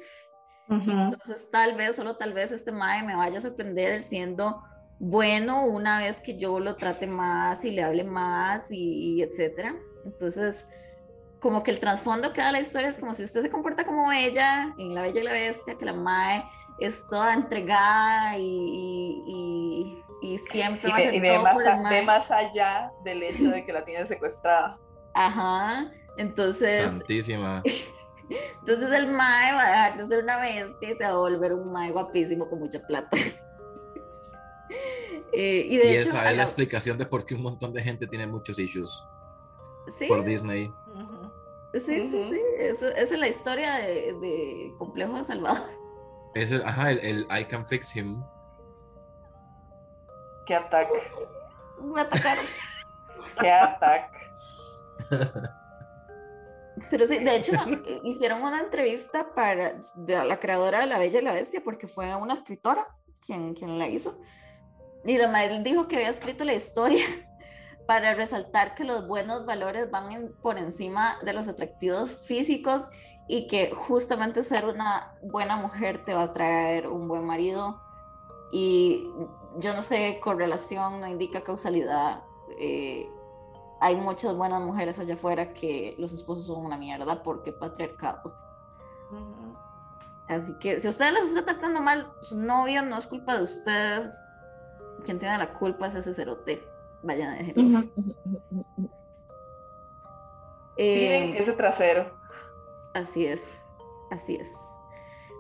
Entonces tal vez, solo tal vez este mae me vaya a sorprender siendo bueno una vez que yo lo trate más y le hable más y, y etcétera. Entonces, como que el trasfondo que da la historia es como si usted se comporta como ella en La Bella y la Bestia, que la mae es toda entregada y, y, siempre va a ser ve, más, ve más allá del hecho de que la tiene secuestrada. Ajá, entonces... Santísima. Entonces el mae va a dejar de ser una bestia y se va a volver un mae guapísimo con mucha plata. Eh, y, de esa es la... explicación de por qué un montón de gente tiene muchos issues ¿Sí? por Disney. Sí, sí, sí. esa es la historia de, de Complejo de Salvador. Es el, ajá, el, I can fix him. ¿Qué ataque? Me atacaron. ¿Qué ataque? Pero sí, de hecho, hicieron una entrevista para de la creadora de La Bella y la Bestia, porque fue una escritora quien, quien la hizo. Y la madre dijo que había escrito la historia para resaltar que los buenos valores van por encima de los atractivos físicos y que justamente ser una buena mujer te va a traer un buen marido y yo no sé, correlación no indica causalidad. Eh, hay muchas buenas mujeres allá afuera que los esposos son una mierda porque patriarcado. Así que si usted les está tratando mal, su novio no es culpa de ustedes. Quien tiene la culpa es ese cerote. Vayan a dejarlo. eh, ese trasero. Así es, así es.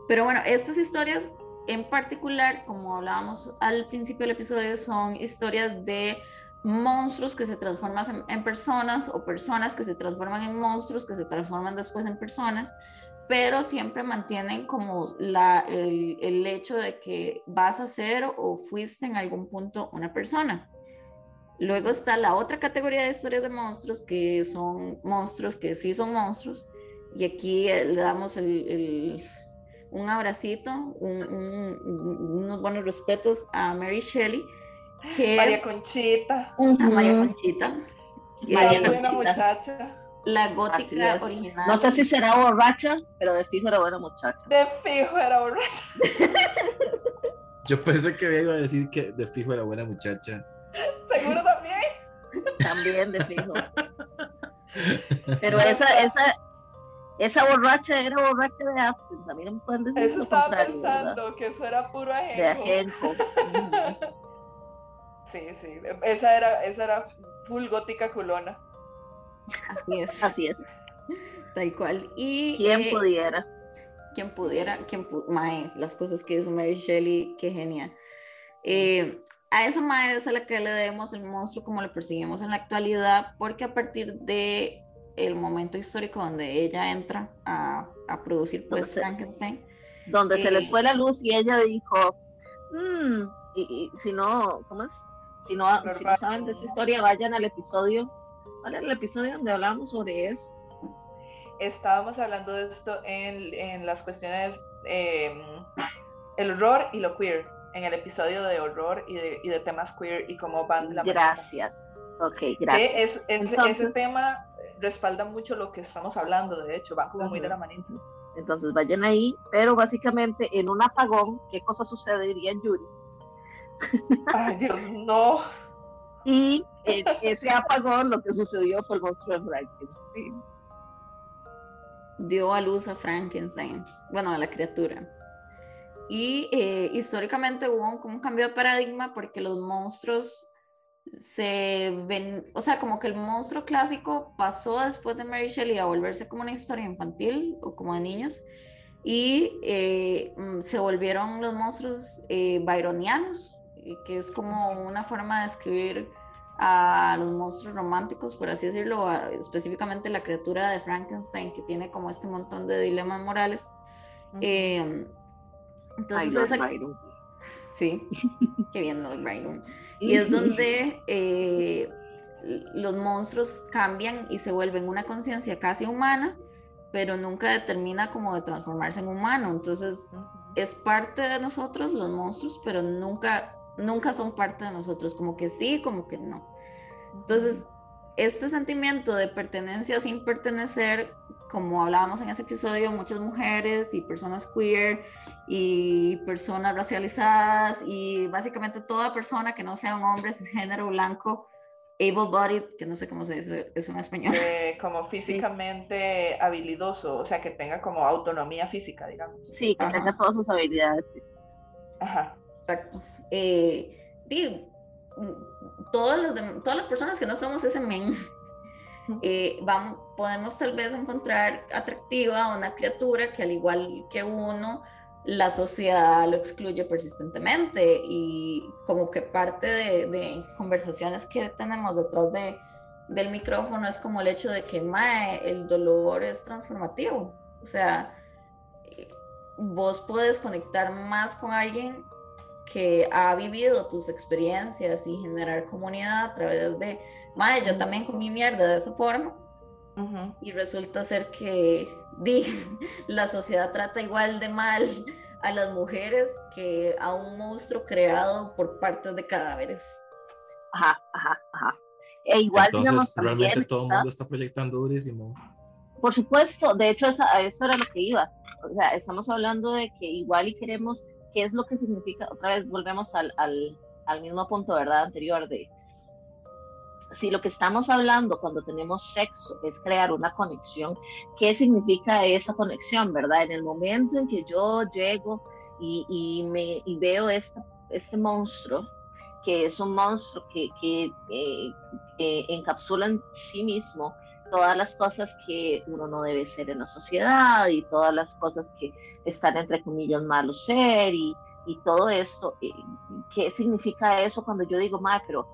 Pero bueno, estas historias en particular, como hablábamos al principio del episodio, son historias de monstruos que se transforman en, personas o personas que se transforman en monstruos que se transforman después en personas, pero siempre mantienen como la, el, el hecho de que vas a ser o fuiste en algún punto una persona. Luego está la otra categoría de historias de monstruos, que son monstruos que sí son monstruos, y aquí eh, le damos el, un abracito, unos buenos respetos a Mary Shelley. Que, María Conchita. A María Conchita. María Conchita. muchacha. La gótica original. No sé si será borracha, pero de fijo era buena muchacha. De fijo era borracha. Yo pensé que iba a decir que de fijo era buena muchacha. Seguro también. También de fijo. Pero esa, esa, esa borracha era borracha de absinthe, a mí no me pueden decir Eso estaba pensando, que eso era puro ajenco. De sí, sí, esa era, esa era full gótica culona. Así es. Así es. Tal cual. Y, ¿Quién eh, pudiera? Quien pudiera, quien mae, las cosas que hizo Mary Shelley, qué genial. Eh, a esa mae es a la que le debemos el monstruo como lo perseguimos en la actualidad, porque a partir de el momento histórico donde ella entra a, a producir pues Frankenstein. Donde se les eh, fue la luz y ella dijo, mm, y, si no, ¿cómo es? Si no, si no saben de esa historia, vayan al episodio, ¿cuál el episodio donde hablamos sobre eso? Estábamos hablando de esto en, en las cuestiones, eh, el horror y lo queer, en el episodio de horror y de, y de temas queer y cómo van la Gracias. Ok, gracias. Es, ese tema respalda mucho lo que estamos hablando, de hecho, va como muy de la manita. Entonces vayan ahí, pero básicamente en un apagón, ¿qué cosa sucedería en Yuri? Ay, Dios, no. Y en ese apagón lo que sucedió fue el monstruo de Frankenstein. Dio a luz a Frankenstein, bueno, a la criatura. Y eh, históricamente hubo un, un cambio de paradigma porque los monstruos se ven, o sea, como que el monstruo clásico pasó después de Mary Shelley a volverse como una historia infantil o como de niños y eh, mm, se volvieron los monstruos eh, byronianos, que es como una forma de escribir a los monstruos románticos, por así decirlo, específicamente la criatura de Frankenstein que tiene como este montón de dilemas morales. Em, entonces, sí, qué bien, Byron. Y es donde eh, los monstruos cambian y se vuelven una conciencia casi humana, pero nunca determina como de transformarse en humano. Entonces es parte de nosotros los monstruos, pero nunca, nunca son parte de nosotros, como que sí, como que no. Entonces, este sentimiento de pertenencia sin pertenecer, como hablábamos en ese episodio, muchas mujeres y personas queer y personas racializadas y básicamente toda persona que no sea un hombre cisgénero blanco, able-bodied, que no sé cómo se dice eso en español. Eh, como físicamente habilidoso, o sea, que tenga como autonomía física, digamos. Sí, que tenga todas sus habilidades físicas. Ajá. Exacto. Eh, todas las, todas las personas que no somos ese men, eh, vamos, podemos tal vez encontrar atractiva a una criatura que al igual que uno, la sociedad lo excluye persistentemente y como que parte de, conversaciones que tenemos detrás de, del micrófono es como el hecho de que mae, el dolor es transformativo. O sea, vos puedes conectar más con alguien que ha vivido tus experiencias y generar comunidad a través de, madre, yo también comí mierda de esa forma. Y resulta ser que di, la sociedad trata igual de mal a las mujeres que a un monstruo creado por partes de cadáveres. Ajá, ajá, ajá. E igual, Entonces, realmente todo el mundo está proyectando durísimo. Por supuesto, de hecho, eso, eso era lo que iba. O sea, estamos hablando de que igual y queremos qué es lo que significa, otra vez volvemos al, al, al mismo punto, ¿verdad? Anterior de si lo que estamos hablando cuando tenemos sexo es crear una conexión, ¿qué significa esa conexión, verdad? En el momento en que yo llego y, y me y veo este, este monstruo, que es un monstruo que, que eh, encapsula en sí mismo todas las cosas que uno no debe ser en la sociedad y todas las cosas que están entre comillas malo ser y, y todo esto. Eh, ¿Qué significa eso cuando yo digo, ma, pero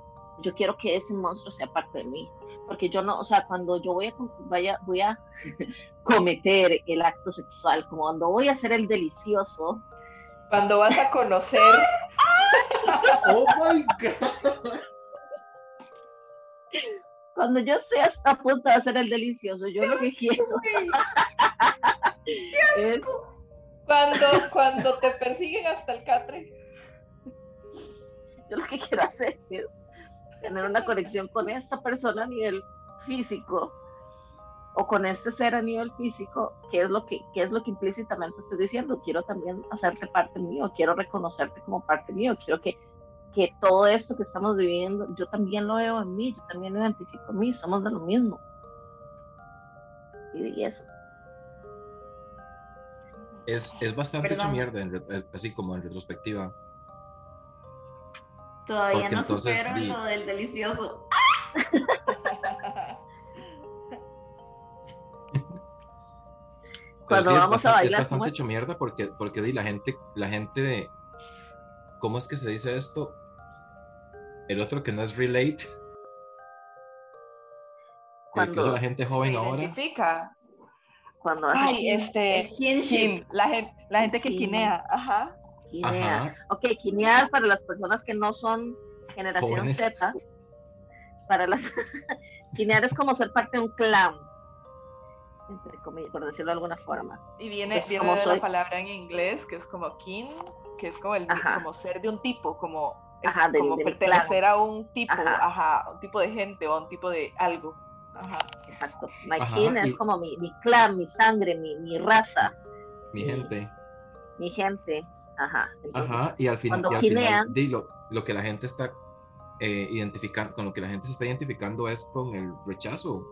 yo quiero que ese monstruo sea parte de mí? Porque yo no, o sea, cuando yo voy a, vaya, voy a cometer el acto sexual, como cuando voy a hacer el delicioso. Cuando vas a conocer. oh my God cuando yo sea a punto de hacer el delicioso, yo lo que quiero es cuando, cuando te persiguen hasta el catre. Yo lo que quiero hacer es tener una conexión con esta persona a nivel físico o con este ser a nivel físico, que es lo que, qué es lo que implícitamente estoy diciendo. Quiero también hacerte parte mío, quiero reconocerte como parte mío, quiero que que todo esto que estamos viviendo, yo también lo veo en mí, yo también lo identifico en mí, somos de lo mismo. Y eso. Es, es bastante hecho mierda, eh, así como en retrospectiva. Todavía no supero lo del delicioso. Cuando vamos a bailar. Es bastante hecho mierda porque, porque la gente, la gente de, ¿cómo es que se dice esto? El otro que no es relate. Cuando la gente joven ahora. Identifica. Cuando Ay, este. ¿Quién? La gente, la gente que quinea. Ajá. Quinea. Ok, quinear para las personas que no son generación Z. Para las. quinear es como ser parte de un clan entre comillas, por decirlo de alguna forma. Y viene, viene de la palabra en inglés que es como kin, que es como el como ser de un tipo, como, como pertenecer a un tipo, ajá. un tipo de gente o a un tipo de algo. Ajá. Exacto. My kin es como mi, mi, clan, mi sangre, mi, mi raza. Mi gente. Mi gente. Ajá. ajá. Y al, final, y al final, lo, que la gente está eh, identificando, con lo que la gente se está identificando es con el rechazo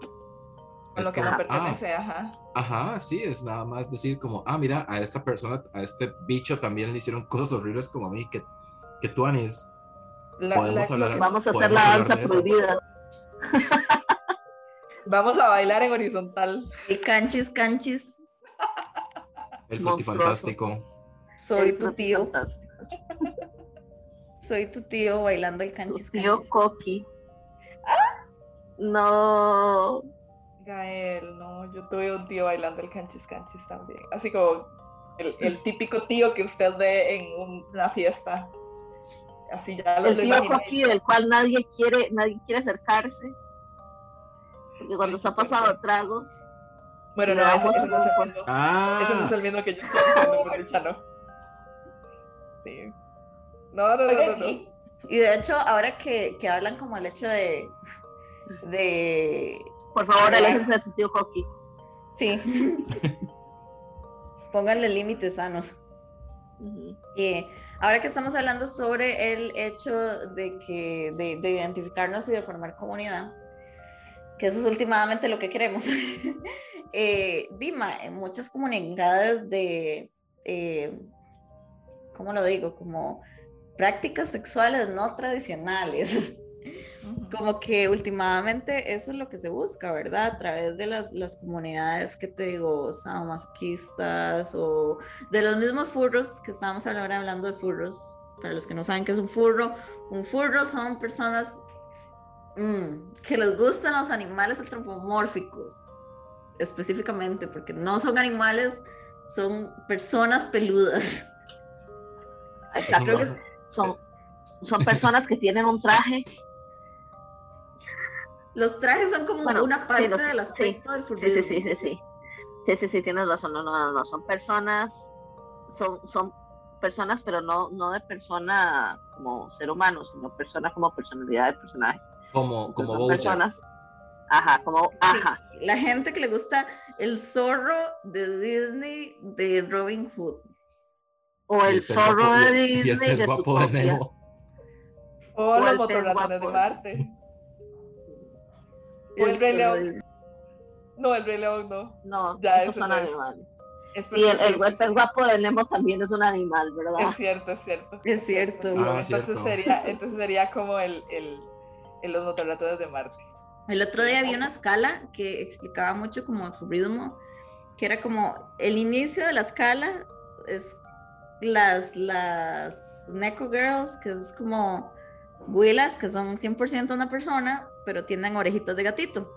lo que no pertenece, ah, ajá. Ajá, sí, es nada más decir como, ah, mira, a esta persona, a este bicho también le hicieron cosas horribles como a mí, que, que tú, Anis, podemos hablar. Vamos a hacer la danza prohibida. Vamos a bailar en horizontal. El canchis, canchis. El fantástico. Soy tu tío. Soy tu tío bailando el canchis, tu tío Coqui. No. Gael, no, yo tuve un tío bailando el canchis canchis también. Así como el, típico tío que usted ve en una fiesta. Así ya lo El tío Coqui del cual nadie quiere, nadie quiere acercarse. Porque cuando se ha pasado tragos. Bueno, no, ese, no es el mismo. Ah. No es el mismo que yo estoy diciendo por el chano. Sí. No, no, no, no, Y, de hecho, ahora que, que hablan como el hecho de, de por favor, aléjense de su tío Hockey. Sí. Pónganle límites sanos. Y ahora que estamos hablando sobre el hecho de que de, identificarnos y de formar comunidad, que eso es últimamente lo que queremos. eh, Dima, en muchas comunidades de, eh, ¿cómo lo digo? Como prácticas sexuales no tradicionales. Como que últimamente eso es lo que se busca, ¿verdad? A través de las, las comunidades que te digo, sadomasoquistas o de los mismos furros que estábamos ahora hablando de furros. Para los que no saben qué es un furro, un furro son personas mm, que les gustan los animales antropomórficos, específicamente, porque no son animales, son personas peludas. Son, son personas que tienen un traje los trajes son como una parte del aspecto del furrismo. Sí, sí, sí, sí, sí. Sí, sí, tienes razón. No, no, no, no. Son personas, son, son personas, pero no, no de persona como ser humano, sino persona como personalidad de personaje. Como, como personas. Ajá, como, ajá. la gente que le gusta el zorro de Disney de Robin Hood. O el, zorro de Disney y el de guapo de Nemo. O, los motorratones de Marte. O el Rey León. No, el Rey León no. No, ya esos son animales. sí, el, el pez guapo de Nemo también es un animal, ¿verdad? Es cierto, es cierto. Es cierto. Ah, entonces, Sería, entonces sería como el, el, el los motorratones de Marte. El otro día había una escala que explicaba mucho como su ritmo, que era como el inicio de la escala es las, las Neko Girls, que es como Huilas, que son 100% una persona, pero tienen orejitas de gatito.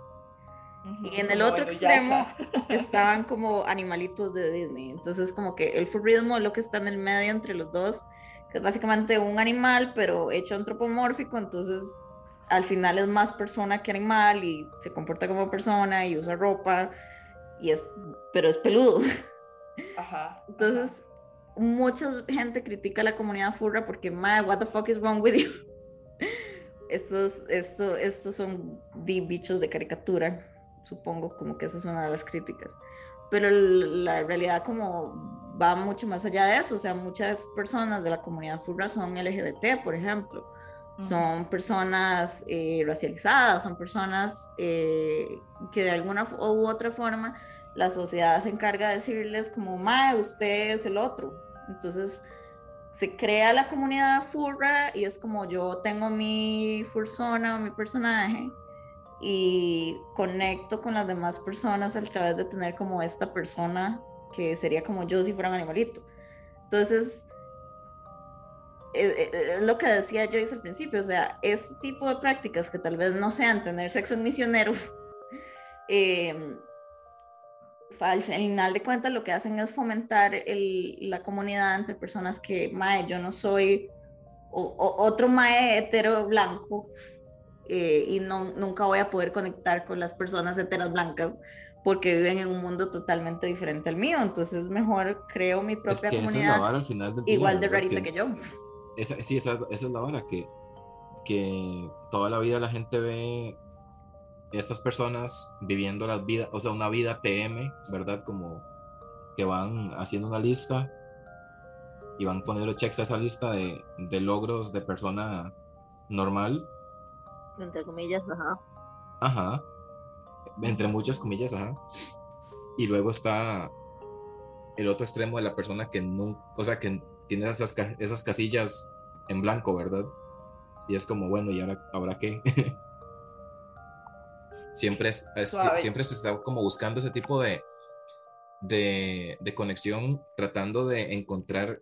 Y en el otro extremo estaban como animalitos de Disney. Entonces, como que el furrismo es lo que está en el medio entre los dos, que es básicamente un animal, pero hecho antropomórfico. Entonces, al final es más persona que animal y se comporta como persona y usa ropa, y es, pero es peludo. Entonces, mucha gente critica a la comunidad furra porque, madre, what the fuck is wrong with you? estos, esto, estos son bichos de caricatura, supongo como que esa es una de las críticas. Pero la realidad como va mucho más allá de eso, o sea, muchas personas de la comunidad furra son LGBT, por ejemplo, son personas eh, racializadas, son personas eh, que de alguna u otra forma la sociedad se encarga de decirles como, mae, usted es el otro. Entonces, se crea la comunidad furra y es como yo tengo mi fursona o mi personaje y conecto con las demás personas a través de tener como esta persona que sería como yo si fuera un animalito. Entonces, es, e, e, es, lo que decía Joyce al principio, o sea, este tipo de prácticas que tal vez no sean tener sexo en misionero, eh, al final de cuentas lo que hacen es fomentar la comunidad entre personas que, mae, yo no soy otro mae hetero blanco eh, y no, nunca voy a poder conectar con las personas heteras blancas porque viven en un mundo totalmente diferente al mío. Entonces, mejor creo mi propia comunidad igual de rarita que, yo. Esa, sí, esa, esa, es la vara, que, que toda la vida la gente ve estas personas viviendo las vidas, o sea, una vida TM, ¿verdad? Como que van haciendo una lista y van poniendo checks a esa lista de, de logros de persona normal. Entre comillas, ajá. Ajá. Entre muchas comillas, ajá. Y luego está el otro extremo de la persona que no, o sea, que tiene esas, esas casillas en blanco, ¿verdad? Y es como, bueno, ¿y ahora, ahora qué? Siempre, es, siempre se está como buscando ese tipo de, de, de, conexión, tratando de encontrar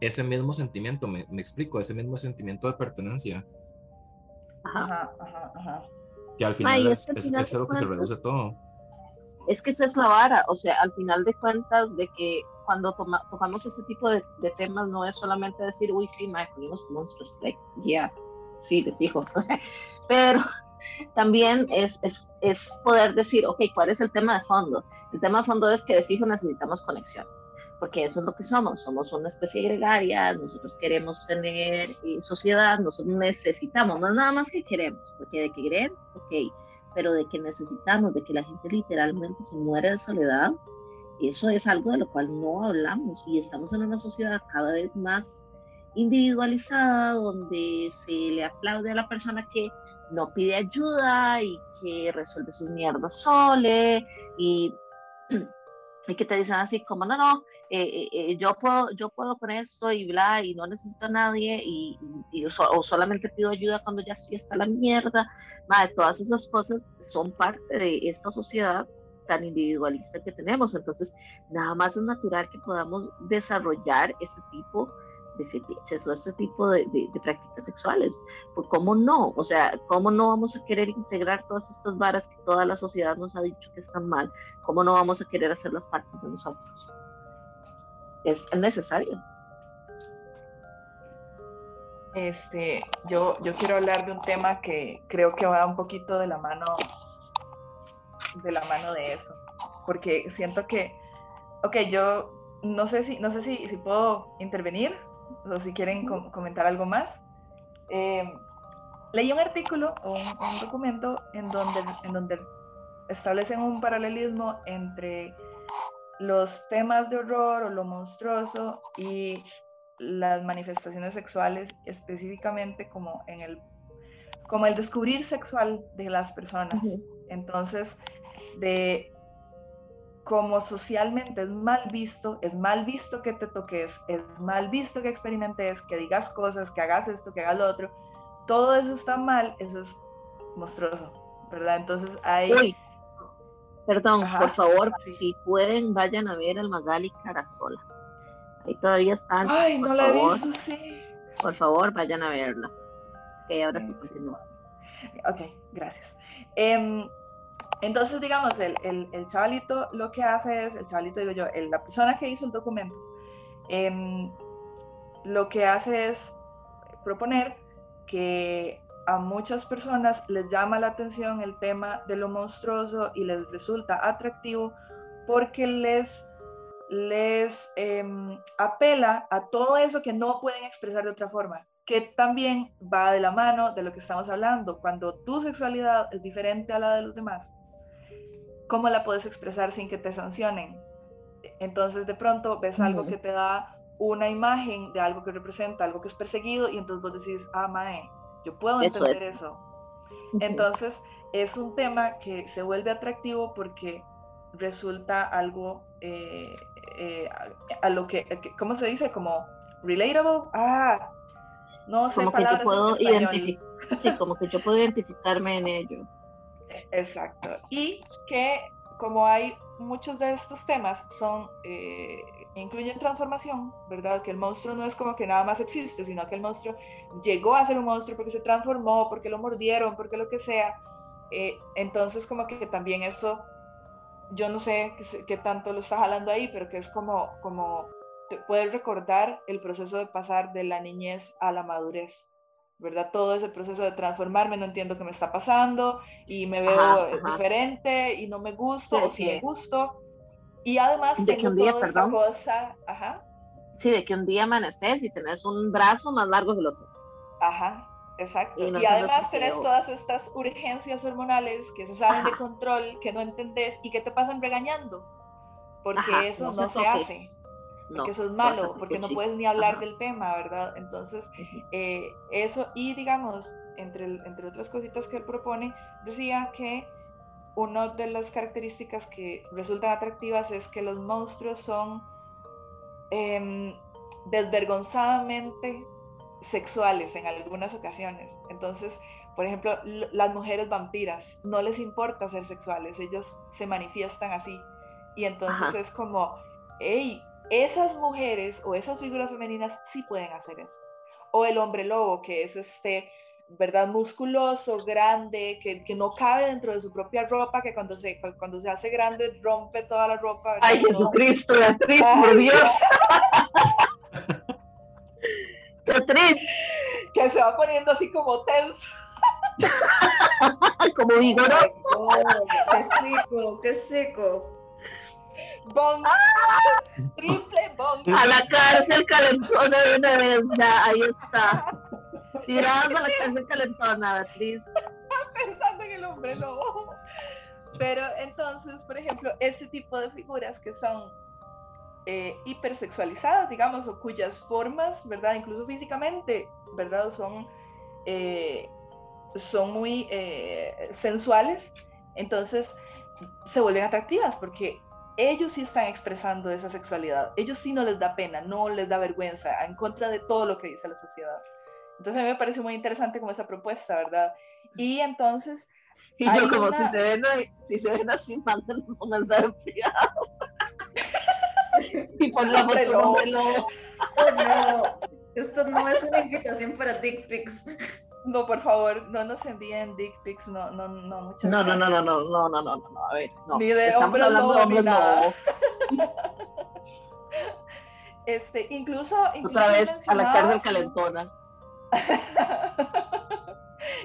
ese mismo sentimiento, me, me, explico, ese mismo sentimiento de pertenencia. Ajá, ajá, ajá. Que al final, es, es, lo que se reduce todo. Es que esa es la vara, o sea, al final de cuentas, de que cuando toma, tocamos este tipo de, de, temas, no es solamente decir, uy, sí, me los monstruos, like, yeah, sí, te fijo. Pero también es, es, poder decir, ok, ¿cuál es el tema de fondo? El tema de fondo es que de fijo necesitamos conexiones, porque eso es lo que somos, somos una especie gregaria, nosotros queremos tener eh, sociedad, nosotros necesitamos, no es nada más que queremos, porque de que creen, ok, pero de que necesitamos, de que la gente literalmente se muere de soledad, eso es algo de lo cual no hablamos y estamos en una sociedad cada vez más individualizada, donde se le aplaude a la persona que no pide ayuda y que resuelve sus mierdas sole y, que te dicen así como no, no, eh, eh, eh, yo, puedo, yo puedo con esto y bla, y no necesito a nadie y, o solamente pido ayuda cuando ya estoy hasta la mierda. Todas esas cosas son parte de esta sociedad tan individualista que tenemos. Entonces, nada más es natural que podamos desarrollar ese tipo de de fetiches o este tipo de, de, prácticas sexuales. Pues, ¿Cómo no? O sea, ¿cómo no vamos a querer integrar todas estas varas que toda la sociedad nos ha dicho que están mal? ¿Cómo no vamos a querer hacer las partes de nosotros? Es necesario. Este, yo, yo quiero hablar de un tema que creo que va un poquito de la mano de la mano de eso, porque siento que, ok, yo no sé si, no sé si, si puedo intervenir, o si quieren comentar algo más. Eh, leí un artículo o un, documento en donde, en donde establecen un paralelismo entre los temas de horror o lo monstruoso y las manifestaciones sexuales, específicamente como en el, como el descubrir sexual de las personas. Entonces, de como socialmente es mal visto, es mal visto que te toques, es mal visto que experimentes, que digas cosas, que hagas esto, que hagas lo otro, todo eso está mal, eso es monstruoso, ¿verdad? Entonces hay... Uy, perdón, por favor, si pueden, vayan a ver al Magali Carasola. Ahí todavía están. Ay, no la he visto, sí. Por favor, vayan a verla. Ok, ahora sí, continúa. Ok, gracias. Eh, entonces, digamos, el, el, chavalito lo que hace es, el chavalito digo yo, la persona que hizo el documento, em, lo que hace es proponer que a muchas personas les llama la atención el tema de lo monstruoso y les resulta atractivo porque les, les em, apela a todo eso que no pueden expresar de otra forma, que también va de la mano de lo que estamos hablando. Cuando tu sexualidad es diferente a la de los demás, ¿cómo la puedes expresar sin que te sancionen? Entonces de pronto ves algo que te da una imagen de algo que representa, algo que es perseguido y entonces vos decís, ah, mae, yo puedo entender eso. Entonces es un tema que se vuelve atractivo porque resulta algo eh, eh, a, lo que, ¿cómo se dice? Como relatable. Ah, no sé. Como que yo puedo identificar, sí, como que yo puedo identificarme en ello. Exacto. Y que como hay muchos de estos temas son eh, incluyen transformación, ¿verdad? Que el monstruo no es como que nada más existe, sino que el monstruo llegó a ser un monstruo porque se transformó, porque lo mordieron, porque lo que sea. eh, entonces como que también eso, yo no sé qué, tanto lo está jalando ahí, pero que es como, como puedes recordar el proceso de pasar de la niñez a la madurez. ¿Verdad? Todo ese proceso de transformarme, no entiendo qué me está pasando y me veo diferente y no me gusto o si me gusto. Y además de que un día, perdón. Cosa, ajá. Sí, de que un día amaneces y tenés un brazo más largo que el otro. Ajá, exacto. Y, además tenés todas estas urgencias hormonales que se salen de control, que no entendés y que te pasan regañando, porque eso no, se hace porque eso es malo, porque no puedes ni hablar del tema, ¿verdad? Entonces, eh, eso, y digamos, entre, entre otras cositas que él propone, decía que una de las características que resultan atractivas es que los monstruos son em, desvergonzadamente sexuales en algunas ocasiones. Entonces, por ejemplo, las mujeres vampiras no les importa ser sexuales, ellos se manifiestan así. Y entonces es como, hey, esas mujeres o esas figuras femeninas sí pueden hacer eso. O el hombre lobo, que es este, ¿verdad? Musculoso, grande, que, que no cabe dentro de su propia ropa, que cuando se, cuando se hace grande rompe toda la ropa. Ay, Jesucristo, Beatriz, por Dios. Beatriz. Que se va poniendo así como tenso. como vigoroso. qué seco, qué seco. Bong. Triple bong. A la cárcel calentona de una vez, ya, ahí está. Tiradas a la cárcel calentona, Beatriz. Pensando en el hombre lobo. Pero entonces, por ejemplo, ese tipo de figuras que son eh, hipersexualizadas, digamos, o cuyas formas, ¿verdad? Incluso físicamente, ¿verdad? Son, eh, son muy eh, sensuales, entonces se vuelven atractivas porque ellos sí están expresando esa sexualidad. Ellos sí no les da pena, no les da vergüenza, en contra de todo lo que dice la sociedad. Entonces a mí me parece muy interesante como esa propuesta, ¿verdad? Y entonces... Y yo como si, se ven, si se ven así, mándanos un mensaje privado. y pon la foto Oh, no, esto no es una invitación para dick pics. No, por favor, no nos envíen dick pics, no, no, no, muchas no, gracias. No, no, no, no, no, no, no, a ver, no. Ni de de hombres, no. Este, incluso, incluso Otra vez a la cárcel calentona.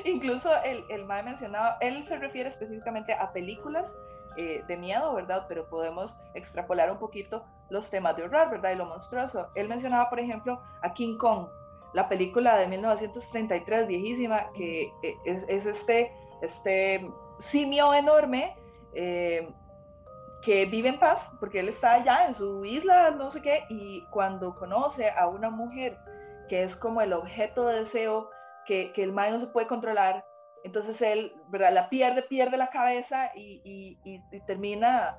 incluso el, el MAE mencionado, él se refiere específicamente a películas eh, de miedo, ¿verdad? Pero podemos extrapolar un poquito los temas de horror, ¿verdad? Y lo monstruoso. Él mencionaba, por ejemplo, a King Kong, la película de 1933, viejísima, que eh, es, este, este simio enorme eh, que vive en paz, porque él está allá en su isla, no sé qué, y cuando conoce a una mujer que es como el objeto de deseo, que, que el mal no se puede controlar, entonces él, ¿verdad? La pierde, pierde la cabeza y, y, termina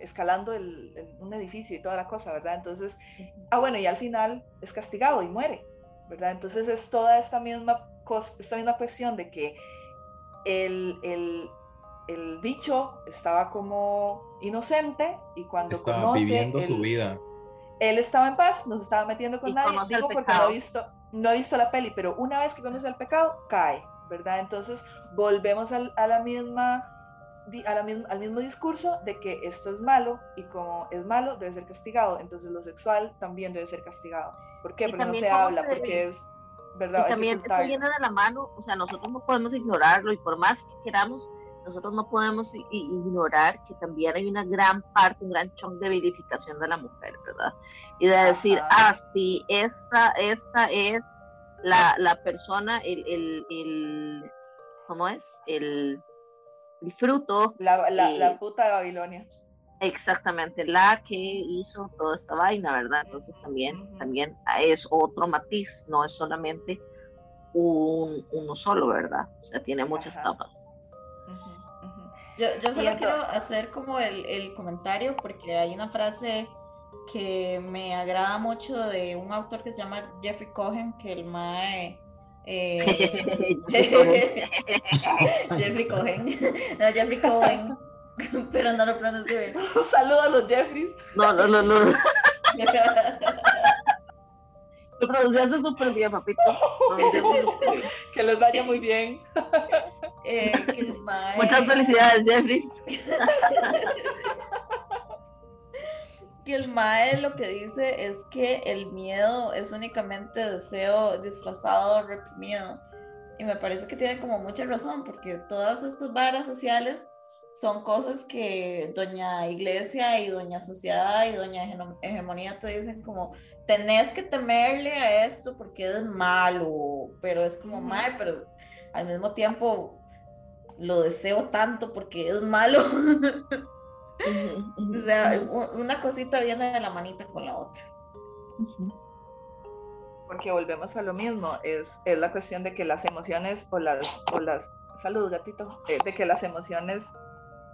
escalando el, un edificio y toda la cosa, ¿verdad? Entonces, ah, bueno, y al final es castigado y muere. ¿Verdad? Entonces es toda esta misma, esta misma cuestión de que el, el, el bicho estaba como inocente y cuando estaba viviendo su vida. Él estaba en paz, no se estaba metiendo con nadie, digo porque no he, visto, no he visto la peli, pero una vez que conoce el pecado, cae, ¿verdad? Entonces volvemos a la misma al mismo discurso de que esto es malo y como es malo debe ser castigado, entonces lo sexual también debe ser castigado. ¿Por qué? Porque no se habla, porque es verdad. Y también eso viene de la mano, o sea, nosotros no podemos ignorarlo y por más que queramos, nosotros no podemos ignorar que también hay una gran parte, un gran chunk de verificación de la mujer, ¿verdad? Y de decir, ah, sí, esa, esa es la, la persona, el, el, el, ¿cómo es? El el fruto. La, la, puta de Babilonia. Exactamente, la que hizo toda esta vaina, ¿verdad? Entonces también, también es otro matiz, no es solamente un, uno solo, ¿verdad? O sea, tiene muchas capas. Yo, yo solo quiero hacer como el, el, comentario porque hay una frase que me agrada mucho de un autor que se llama Jeffrey Cohen, que el MAE eh, Jeffrey Cohen. No, Jeffrey Cohen. Pero no lo pronuncio bien. Un saludo a los Jeffries. No, no, no, no. Lo pronunciaste súper bien, papito. que les vaya muy bien. Eh, Muchas felicidades, Jeffrey. Que el Mae lo que dice es que el miedo es únicamente deseo disfrazado, reprimido. Y me parece que tiene como mucha razón, porque todas estas barras sociales son cosas que doña iglesia y doña sociedad y doña hegemonía te dicen como, tenés que temerle a esto porque es malo, pero es como, mal, pero al mismo tiempo lo deseo tanto porque es malo. o sea, una cosita viene de la manita con la otra. Porque volvemos a lo mismo, es, es la cuestión de que las emociones o las, o las salud gatito, eh, de que las emociones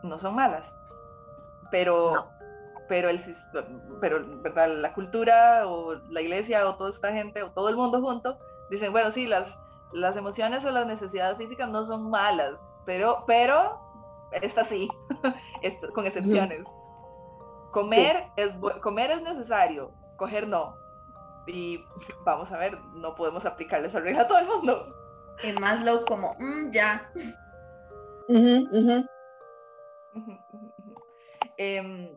no son malas, pero, pero, el, pero ¿verdad? la cultura o la iglesia o toda esta gente o todo el mundo junto dicen, bueno, sí, las, las emociones o las necesidades físicas no son malas, pero, pero esta sí, con excepciones. Comer, es, comer es necesario, coger no. Y vamos a ver, no podemos aplicarle esa regla a todo el mundo. Y Maslow como, mm, ya. Em,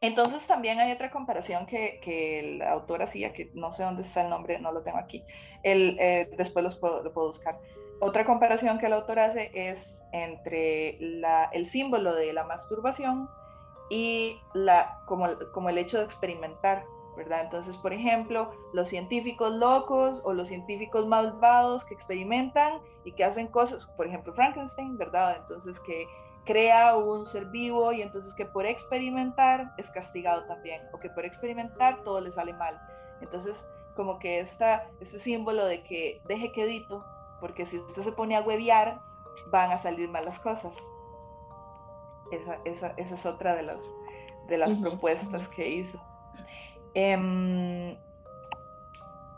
entonces también hay otra comparación que, que, el autor hacía, que no sé dónde está el nombre, no lo tengo aquí, el, eh, después los lo puedo buscar. Otra comparación que el autor hace es entre el símbolo de la masturbación y como el hecho de experimentar, ¿verdad? Entonces, por ejemplo, los científicos locos o los científicos malvados que experimentan y que hacen cosas, por ejemplo, Frankenstein, ¿verdad? Entonces, que crea un ser vivo y entonces que por experimentar es castigado también, o que por experimentar todo le sale mal. Entonces, como que esta, este símbolo de que deje quedito, porque si usted se pone a hueviar, van a salir malas cosas. Esa, esa, esa es otra de las, de las propuestas que hizo. Em,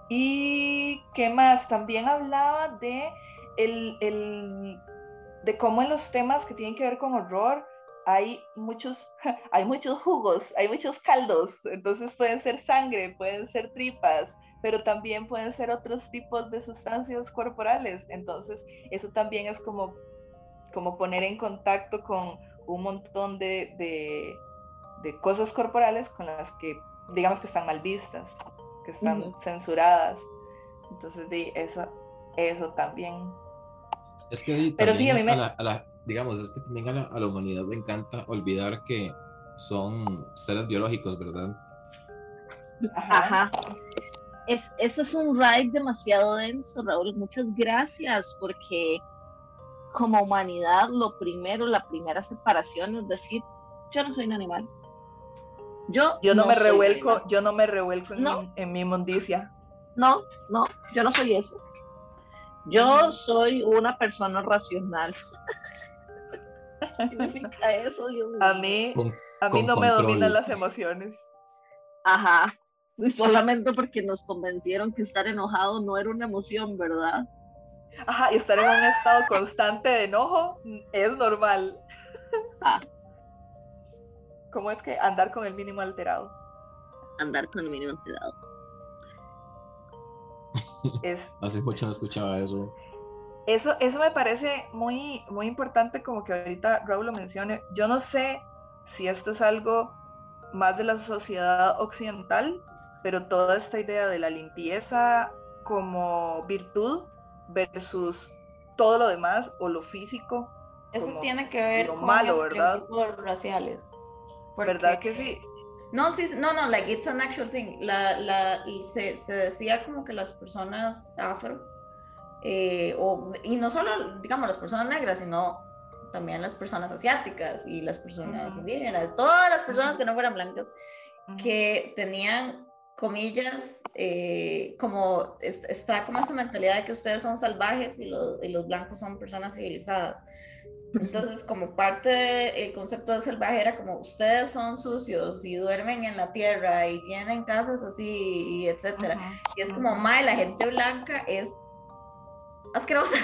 y qué más, también hablaba de el, el de cómo en los temas que tienen que ver con horror hay muchos, hay muchos jugos, hay muchos caldos, entonces pueden ser sangre, pueden ser tripas, pero también pueden ser otros tipos de sustancias corporales, entonces eso también es como, como poner en contacto con un montón de, de, cosas corporales con las que digamos que están mal vistas, que están censuradas, entonces de eso, eso también. Es que Pero sí, a, mí me... a, la, digamos, es que también a la, a la, humanidad le encanta olvidar que son seres biológicos, ¿verdad? Ajá. Es, eso es un ride demasiado denso, Raúl. Muchas gracias, porque como humanidad, lo primero, la primera separación es decir, yo no soy un animal. Yo, yo no, me revuelco, yo no me revuelco en, mi, en mi inmundicia. No, no, yo no soy eso. Yo soy una persona racional. ¿Qué significa eso, Dios A mí, a mí no me dominan las emociones. Ajá. Y solamente porque nos convencieron que estar enojado no era una emoción, ¿verdad? Ajá, y estar en un estado constante de enojo es normal. Ah. ¿Cómo es que andar con el mínimo alterado? Andar con el mínimo alterado. Hace mucho no escuchaba eso. Eso, eso me parece muy, muy importante, como que ahorita Raúl lo mencione. Yo no sé si esto es algo más de la sociedad occidental, pero toda esta idea de la limpieza como virtud versus todo lo demás o lo físico. Eso tiene que ver con malo, ¿verdad? raciales. ¿Verdad que sí? No, sí, no, no, like it's an actual thing. La, la, y se, se decía como que las personas afro, eh, o, y no solo, digamos, las personas negras, sino también las personas asiáticas y las personas indígenas, todas las personas que no fueran blancas, que tenían comillas, eh, como está como esta mentalidad de que ustedes son salvajes y los, y los blancos son personas civilizadas. Entonces, como parte del concepto de salvaje era como ustedes son sucios y duermen en la tierra y tienen casas así, y etcétera. y es como, mae, la gente blanca es asquerosa.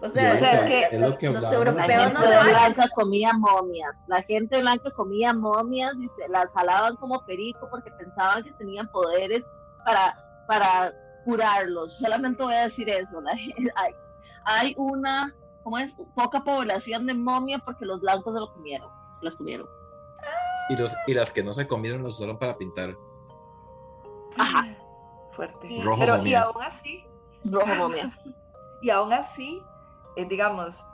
O sea, es que, los, europeos no se blanca comía momias. La gente blanca comía momias y se las jalaban como perico porque pensaban que tenían poderes para, para curarlos. Solamente voy a decir eso. hay, hay una ¿cómo es? Poca población de momia porque los blancos se lo comieron, se las comieron. Y, los, y las que no se comieron los usaron para pintar. Ajá. Fuerte. Rojo Pero, momia. y aún así, Rojo momia. y aún así, eh, digamos,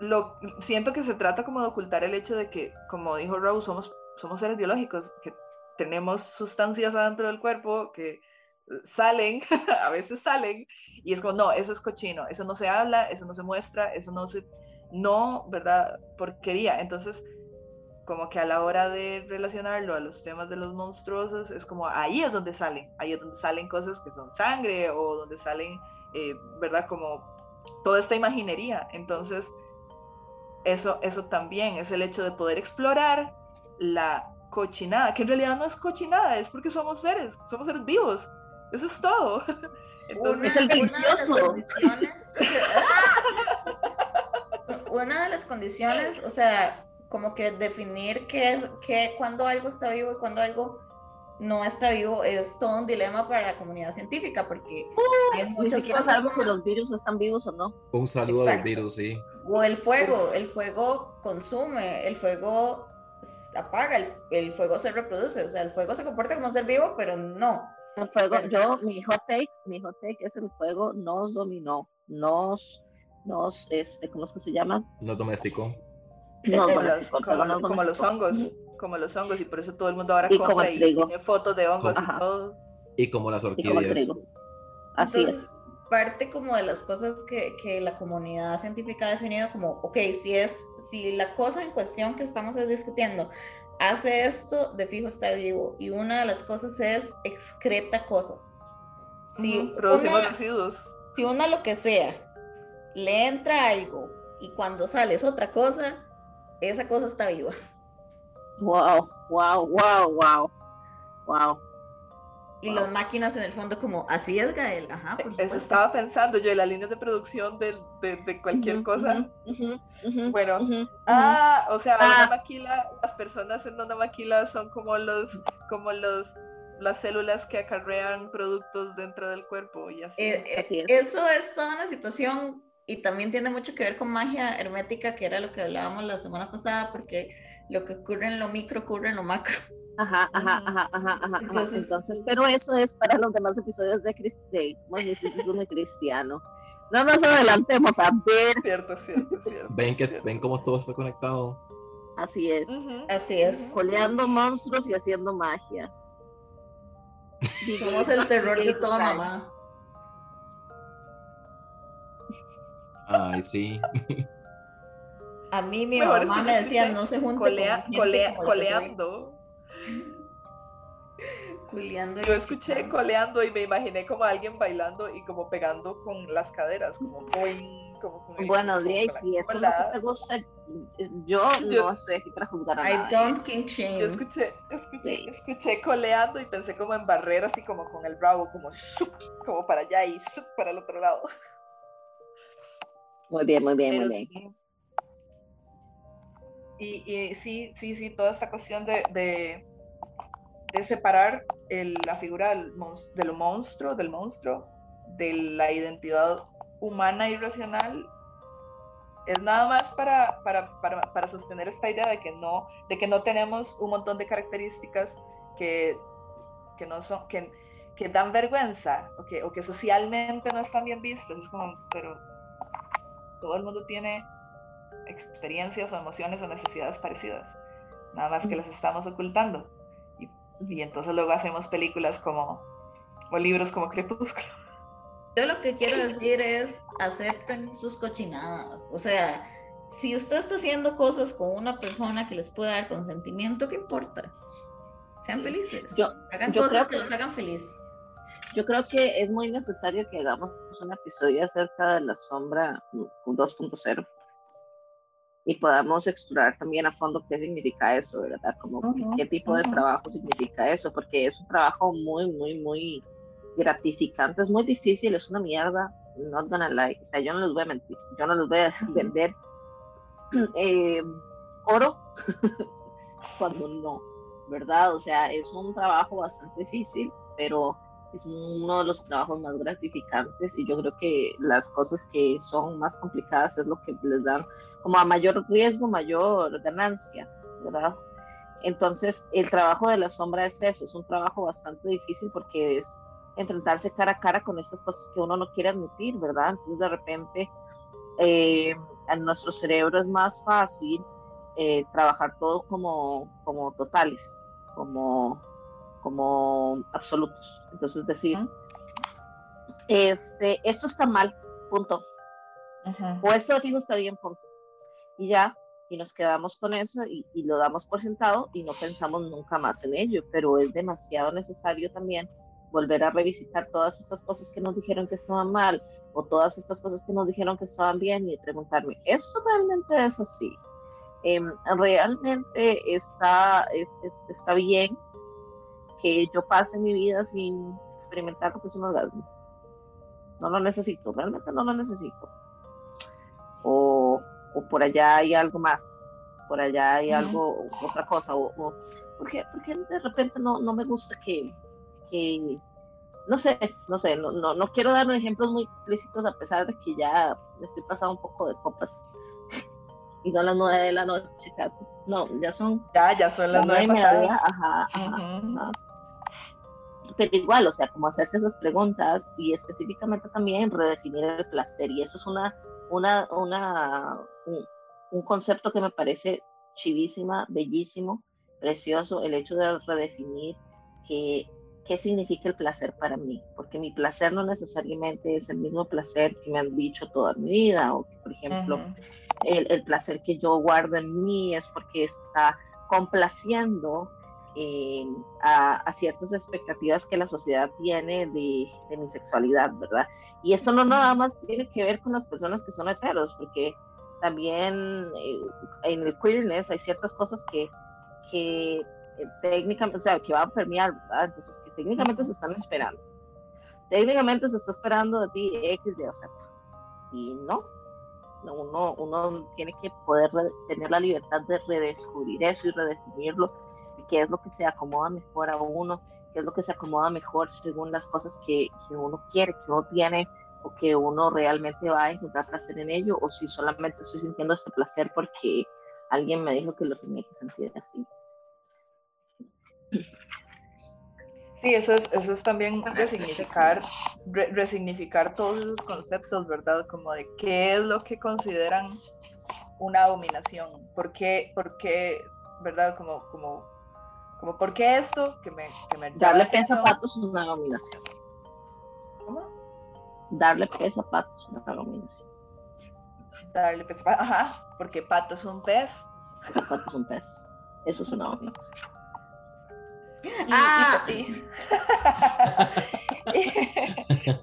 lo, siento que se trata como de ocultar el hecho de que, como dijo Rose, somos, somos seres biológicos, que tenemos sustancias adentro del cuerpo que salen, a veces salen, y es como, no, eso es cochino, eso no se habla, eso no se muestra, eso no se, no, ¿verdad? Porquería. Entonces, como que a la hora de relacionarlo a los temas de los monstruosos, es como ahí es donde salen, ahí es donde salen cosas que son sangre o donde salen, eh, ¿verdad? Como toda esta imaginería. Entonces, eso, eso también es el hecho de poder explorar la cochinada, que en realidad no es cochinada, es porque somos seres, somos seres vivos. Eso es todo. Entonces, es el delicioso. Una de las condiciones, o sea, como que definir qué es, qué, cuando algo está vivo y cuando algo no está vivo es todo un dilema para la comunidad científica porque hay muchas cosas sabemos si los virus están vivos o no. Un saludo Exacto. a los virus, sí. O el fuego, el fuego consume, el fuego apaga, el, el, fuego se reproduce, o sea, el fuego se comporta como ser vivo, pero no. El fuego, yo, mi hot take, mi hot take es el fuego nos dominó, nos, nos, este, ¿cómo es que se llama? Nos domesticó. Nos domesticó, como, como, como los hongos, como los hongos, y por eso todo el mundo ahora y compra y tiene fotos de hongos Ajá. y todo. Y como las orquídeas. Como Así Entonces, es. Parte como de las cosas que, que, la comunidad científica ha definido como, ok, si es, si la cosa en cuestión que estamos discutiendo hace esto, de fijo está vivo. Y una de las cosas es excreta cosas. Si uh -huh, producimos una, residuos. Si una lo que sea le entra algo y cuando sale es otra cosa, esa cosa está viva. Wow, wow, wow, wow, wow. Y wow. las máquinas en el fondo como, así es Gael, ajá. Por Eso estaba pensando yo, en las líneas de producción de, de, de cualquier uh -huh, cosa. Uh -huh, uh -huh, bueno, ah, o sea, ah. una maquila, las personas en una maquila son como los, como los, las células que acarrean productos dentro del cuerpo y así. Eh, así es. Eso es toda una situación y también tiene mucho que ver con magia hermética, que era lo que hablábamos la semana pasada, porque lo que ocurre en lo micro ocurre en lo macro. Ajá, ajá, ajá, ajá, ajá. Entonces, Entonces, pero eso es para los demás episodios de, de de Cristiano. No nos adelantemos a ver. Cierto, cierto, cierto. Ven, que, cierto. ven cómo todo está conectado. Así es. Uh -huh. Así es. Coleando monstruos y haciendo magia. Somos el terror de toda mamá. Ay, sí. A mí mi Mejor mamá me decía, no se junte colea, con colea, coleando. Culeando Yo escuché coleando y me imaginé como alguien bailando y como pegando con las caderas, como boing, como con Buenos días, y eso te gusta. Yo, yo, no estoy aquí para juzgar a I nadie. don't king shame. Yo escuché, escuché, sí. escuché, coleando y pensé como en barreras y como con el bravo, como como para allá y para el otro lado. Muy bien, muy bien, Pero muy bien. Sí. Y, y, sí, sí, sí, toda esta cuestión de, de, de separar el, la figura del, del, monstruo, del monstruo, de la identidad humana y racional, es nada más para, para, para, para, sostener esta idea de que, no, de que no tenemos un montón de características que, que, no son, que, que dan vergüenza o que, o que socialmente no están bien vistas. Es como, pero todo el mundo tiene experiencias o emociones o necesidades parecidas, nada más que las estamos ocultando. Y, y, entonces luego hacemos películas como, o libros como Crepúsculo. Yo lo que quiero decir es, acepten sus cochinadas. O sea, si usted está haciendo cosas con una persona que les pueda dar consentimiento, ¿qué importa? Sean felices. Yo, hagan yo cosas que, que los hagan felices. Yo creo que es muy necesario que hagamos un episodio acerca de la sombra 2.0 y podamos explorar también a fondo qué significa eso, ¿verdad? Como uh -huh, qué tipo uh -huh. de trabajo significa eso, porque es un trabajo muy, muy, muy gratificante, es muy difícil, es una mierda, not gonna lie, o sea, yo no les voy a mentir, yo no les voy a vender eh, oro cuando no, ¿verdad? O sea, es un trabajo bastante difícil, pero es uno de los trabajos más gratificantes y yo creo que las cosas que son más complicadas es lo que les dan como a mayor riesgo, mayor ganancia, ¿verdad? Entonces, el trabajo de la sombra es eso, es un trabajo bastante difícil porque es enfrentarse cara a cara con estas cosas que uno no quiere admitir, ¿verdad? Entonces, de repente, eh, en nuestro cerebro es más fácil eh, trabajar todo como, como totales, como como absolutos. Entonces decir, este, esto está mal, punto. O esto de fijo está bien, punto. Y ya, y nos quedamos con eso y, y, lo damos por sentado y no pensamos nunca más en ello, pero es demasiado necesario también volver a revisitar todas estas cosas que nos dijeron que estaban mal o todas estas cosas que nos dijeron que estaban bien y preguntarme, ¿eso realmente es así? Em, ¿Realmente está, es, está bien que yo pase mi vida sin experimentar lo que es un orgasmo. No lo necesito, realmente no lo necesito. O, o por allá hay algo más, por allá hay algo, otra cosa, o, o porque, porque de repente no, no me gusta que, que, no sé, no sé, no, no, no quiero dar ejemplos muy explícitos a pesar de que ya me estoy pasando un poco de copas y son las nueve de la noche casi. No, ya son. Ya, ya son las nueve. y media. Ajá, ajá pero igual, o sea, como hacerse esas preguntas y específicamente también redefinir el placer. Y eso es una, una, una, un, concepto que me parece chivísima, bellísimo, precioso, el hecho de redefinir que, qué significa el placer para mí, porque mi placer no necesariamente es el mismo placer que me han dicho toda mi vida, o que, por ejemplo, el, el placer que yo guardo en mí es porque está complaciendo eh, a, ciertas expectativas que la sociedad tiene de, de, mi sexualidad, ¿verdad? Y esto no nada más tiene que ver con las personas que son heteros, porque también eh, en el queerness hay ciertas cosas que, que eh, técnicamente, o sea, que van a permear, ¿verdad? Entonces, que técnicamente se están esperando. Técnicamente se está esperando de ti X, Y o Z. Y no, uno, uno tiene que poder tener la libertad de redescubrir eso y redefinirlo qué es lo que se acomoda mejor a uno, qué es lo que se acomoda mejor según las cosas que, que uno quiere, que uno tiene o que uno realmente va a encontrar placer en ello o si solamente estoy sintiendo este placer porque alguien me dijo que lo tenía que sentir así. Sí, eso es, eso es también resignificar, resignificar todos esos conceptos, ¿verdad? Como de qué es lo que consideran una dominación, por qué, por qué ¿verdad? Como, como como, ¿por qué esto? Que me, que me Darle peso a patos es una dominación. ¿Cómo? Darle peso a patos es una dominación. Darle peso a patos, ajá, porque pato es un pez. Porque pato es un pez. Eso es una dominación. ah. y,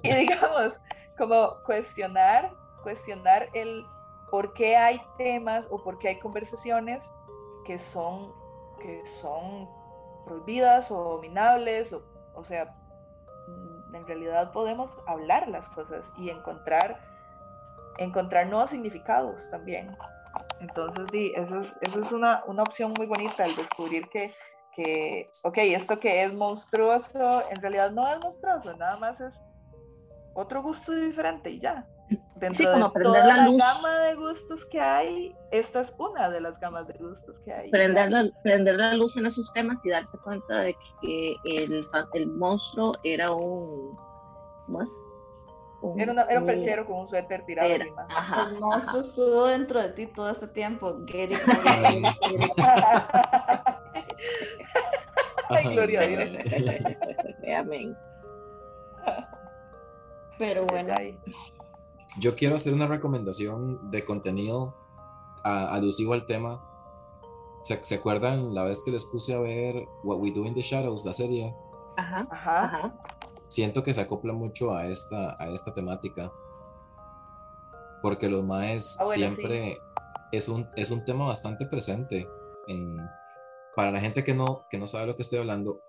y digamos, como cuestionar, cuestionar el por qué hay temas o por qué hay conversaciones que son, que son prohibidas o dominables, o, o sea, mm, en realidad podemos hablar las cosas y encontrar, encontrar nuevos significados también. Entonces, eso es, eso es una, una opción muy bonita, el descubrir que, que, ok, esto que es monstruoso, en realidad no es monstruoso, nada más es otro gusto diferente y ya. Dentro de toda la, gama de gustos que hay, esta es una de las gamas de gustos que hay. Prender la, prender la luz en esos temas y darse cuenta de que el, el monstruo era un... ¿Más? era, era, un perchero con un suéter tirado encima. el monstruo estuvo dentro de ti todo este tiempo. Ay, gloria a Dios. Amén. Pero bueno. Yo quiero hacer una recomendación de contenido alusivo al tema. ¿Se, ¿Se, acuerdan la vez que les puse a ver What We Do in the Shadows, la serie? Ajá, ajá. Siento que se acopla mucho a esta, a esta temática. Porque los maes ah, siempre es, un, es un tema bastante presente. En, para la gente que no, que no sabe lo que estoy hablando,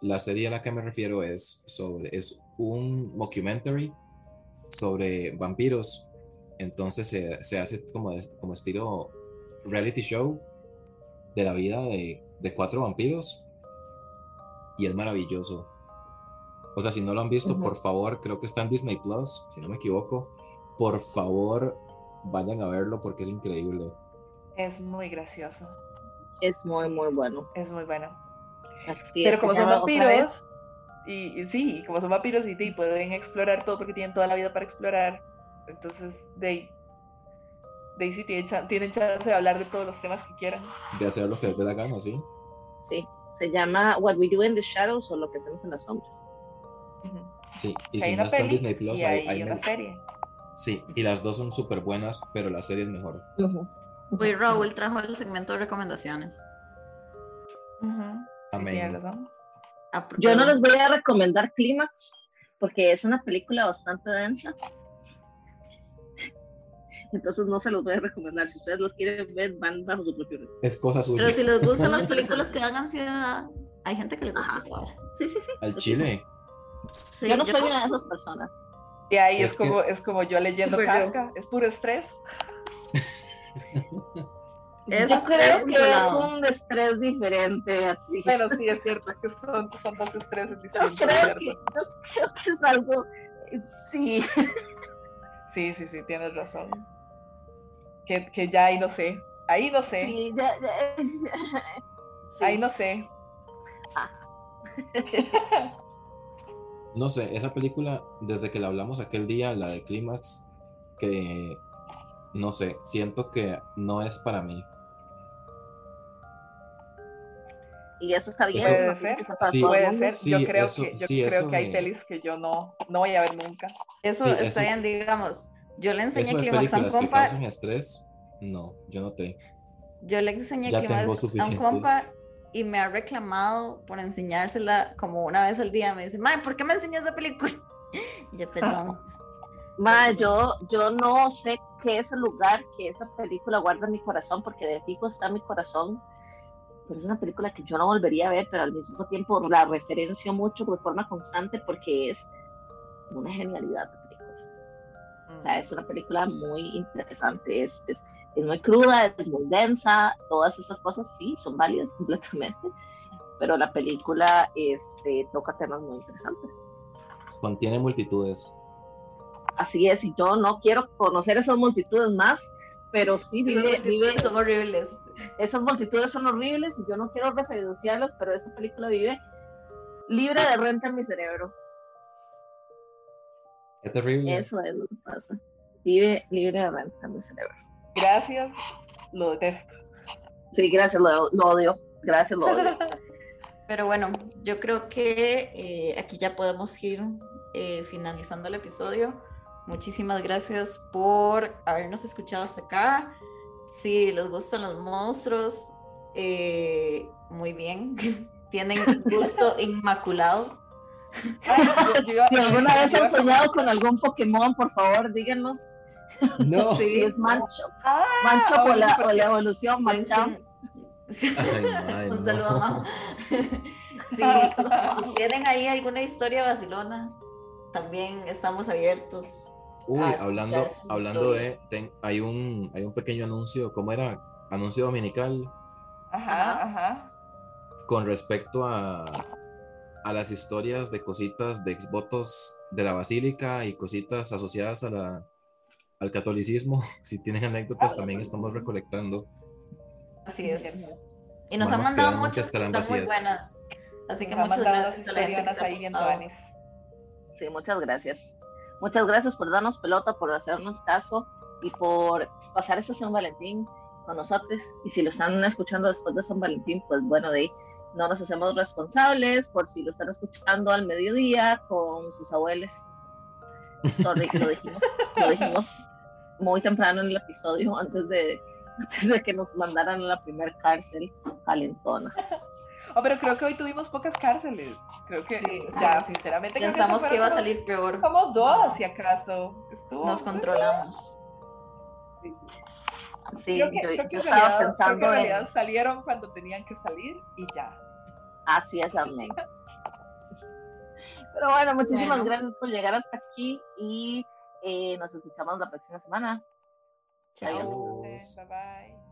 la serie a la que me refiero es sobre es un documentary sobre vampiros. Entonces se, se hace como, como estilo reality show de la vida de, de, cuatro vampiros. Y es maravilloso. O sea, si no lo han visto, por favor, creo que está en Disney Plus, si no me equivoco. Por favor, vayan a verlo porque es increíble. Es muy gracioso. Es muy, muy bueno. Es muy bueno. Pero como son vampiros, y, sí, como son vampiros y, y, pueden explorar todo porque tienen toda la vida para explorar, entonces de Daisy tienen, tienen chance de hablar de todos los temas que quieran. De hacer lo que les dé la gana, ¿sí? Sí, se llama What We Do in the Shadows o Lo que hacemos en las sombras. Sí, y si no está en Disney Plus, hay, una serie. Sí, y las dos son súper buenas, pero la serie es mejor. Uy, Raúl trajo el segmento de recomendaciones. Amén. Yo no les voy a recomendar Clímax, porque es una película bastante densa entonces no se los voy a recomendar. Si ustedes los quieren ver, van bajo su propio riesgo. Es cosa suya. Pero si les gustan las películas que dan ansiedad, hay gente que le gusta Sí, sí, sí. Al chile. yo no soy una de esas personas. Y ahí es, como, es como yo leyendo Kafka, es puro estrés. yo creo que es un estrés diferente. Pero sí, es cierto, es que son, son dos estreses distintos. Yo creo, que, yo creo que es algo, sí. Sí, sí, sí, tienes razón que, que ya ahí no sé. Ahí no sé. Sí, ya, ya, Ahí no sé. Ah. no sé, esa película, desde que la hablamos aquel día, la de Clímax, que no sé, siento que no es para mí. Y eso está bien. Puede ser, sí, puede ser. yo creo que, yo creo que hay pelis que yo no, no voy a ver nunca. Eso está bien, digamos yo le enseñé Climax a un compa. Que estrés, no, yo no te. Yo le enseñé Climax a un compa y me ha reclamado por enseñársela como una vez al día. Me dice, Mae, ¿por qué me enseñó esa película? Y yo, perdón. Mae, yo, yo no sé qué es el lugar que esa película guarda en mi corazón, porque de fijo está en mi corazón. Pero es una película que yo no volvería a ver, pero al mismo tiempo la referencio mucho de forma constante porque es una genialidad o sea, es una película muy interesante, es, es, es, muy cruda, es muy densa, todas estas cosas sí son válidas completamente, pero la película este, toca temas muy interesantes. Contiene multitudes. Así es, y yo no quiero conocer esas multitudes más, pero sí vive, vive, son horribles. Esas multitudes son horribles y yo no quiero referenciarlas, pero esa película vive libre de renta en mi cerebro. Qué terrible. Eso es lo que pasa. Vive libre de renta mi cerebro. Gracias, lo detesto. Sí, gracias, lo, odio. Gracias, lo odio. Pero bueno, yo creo que eh, aquí ya podemos ir eh, finalizando el episodio. Muchísimas gracias por habernos escuchado hasta acá. Si les gustan los monstruos, eh, muy bien. Tienen gusto inmaculado si alguna vez han soñado con algún Pokémon, por favor, díganos. No. Sí, es Mancho. Ah, Mancho o, la, evolución, Mancham. Un saludo, Si tienen ahí alguna historia vacilona, también estamos abiertos. Uy, hablando, hablando de, hay un, hay un pequeño anuncio, ¿cómo era? Anuncio dominical. Ajá, ajá. Con respecto a, a las historias de cositas de exvotos de la basílica y cositas asociadas a la, al catolicismo. Si tienen anécdotas, también estamos recolectando. Así es. Y nos han mandado muchas que están muy buenas. Así que muchas gracias a la gente Sí, muchas gracias. Muchas gracias por darnos pelota, por hacernos caso y por pasar este San Valentín con nosotros. Y si lo están escuchando después de San Valentín, pues bueno, de ahí no nos hacemos responsables por si lo están escuchando al mediodía con sus abuelos. Sorry, lo dijimos, lo dijimos muy temprano en el episodio antes de, antes de que nos mandaran a la primer cárcel calentona. Oh, pero creo que hoy tuvimos pocas cárceles. Creo que, sí, ya, sinceramente, pensamos que, iba a salir peor. Como dos, si acaso. nos controlamos. Sí, sí. Sí, yo, estaba pensando. en realidad salieron cuando tenían que salir y ya. Así es, amén. Pero bueno, muchísimas gracias por llegar hasta aquí y eh, nos escuchamos la próxima semana. Chao. Bye bye.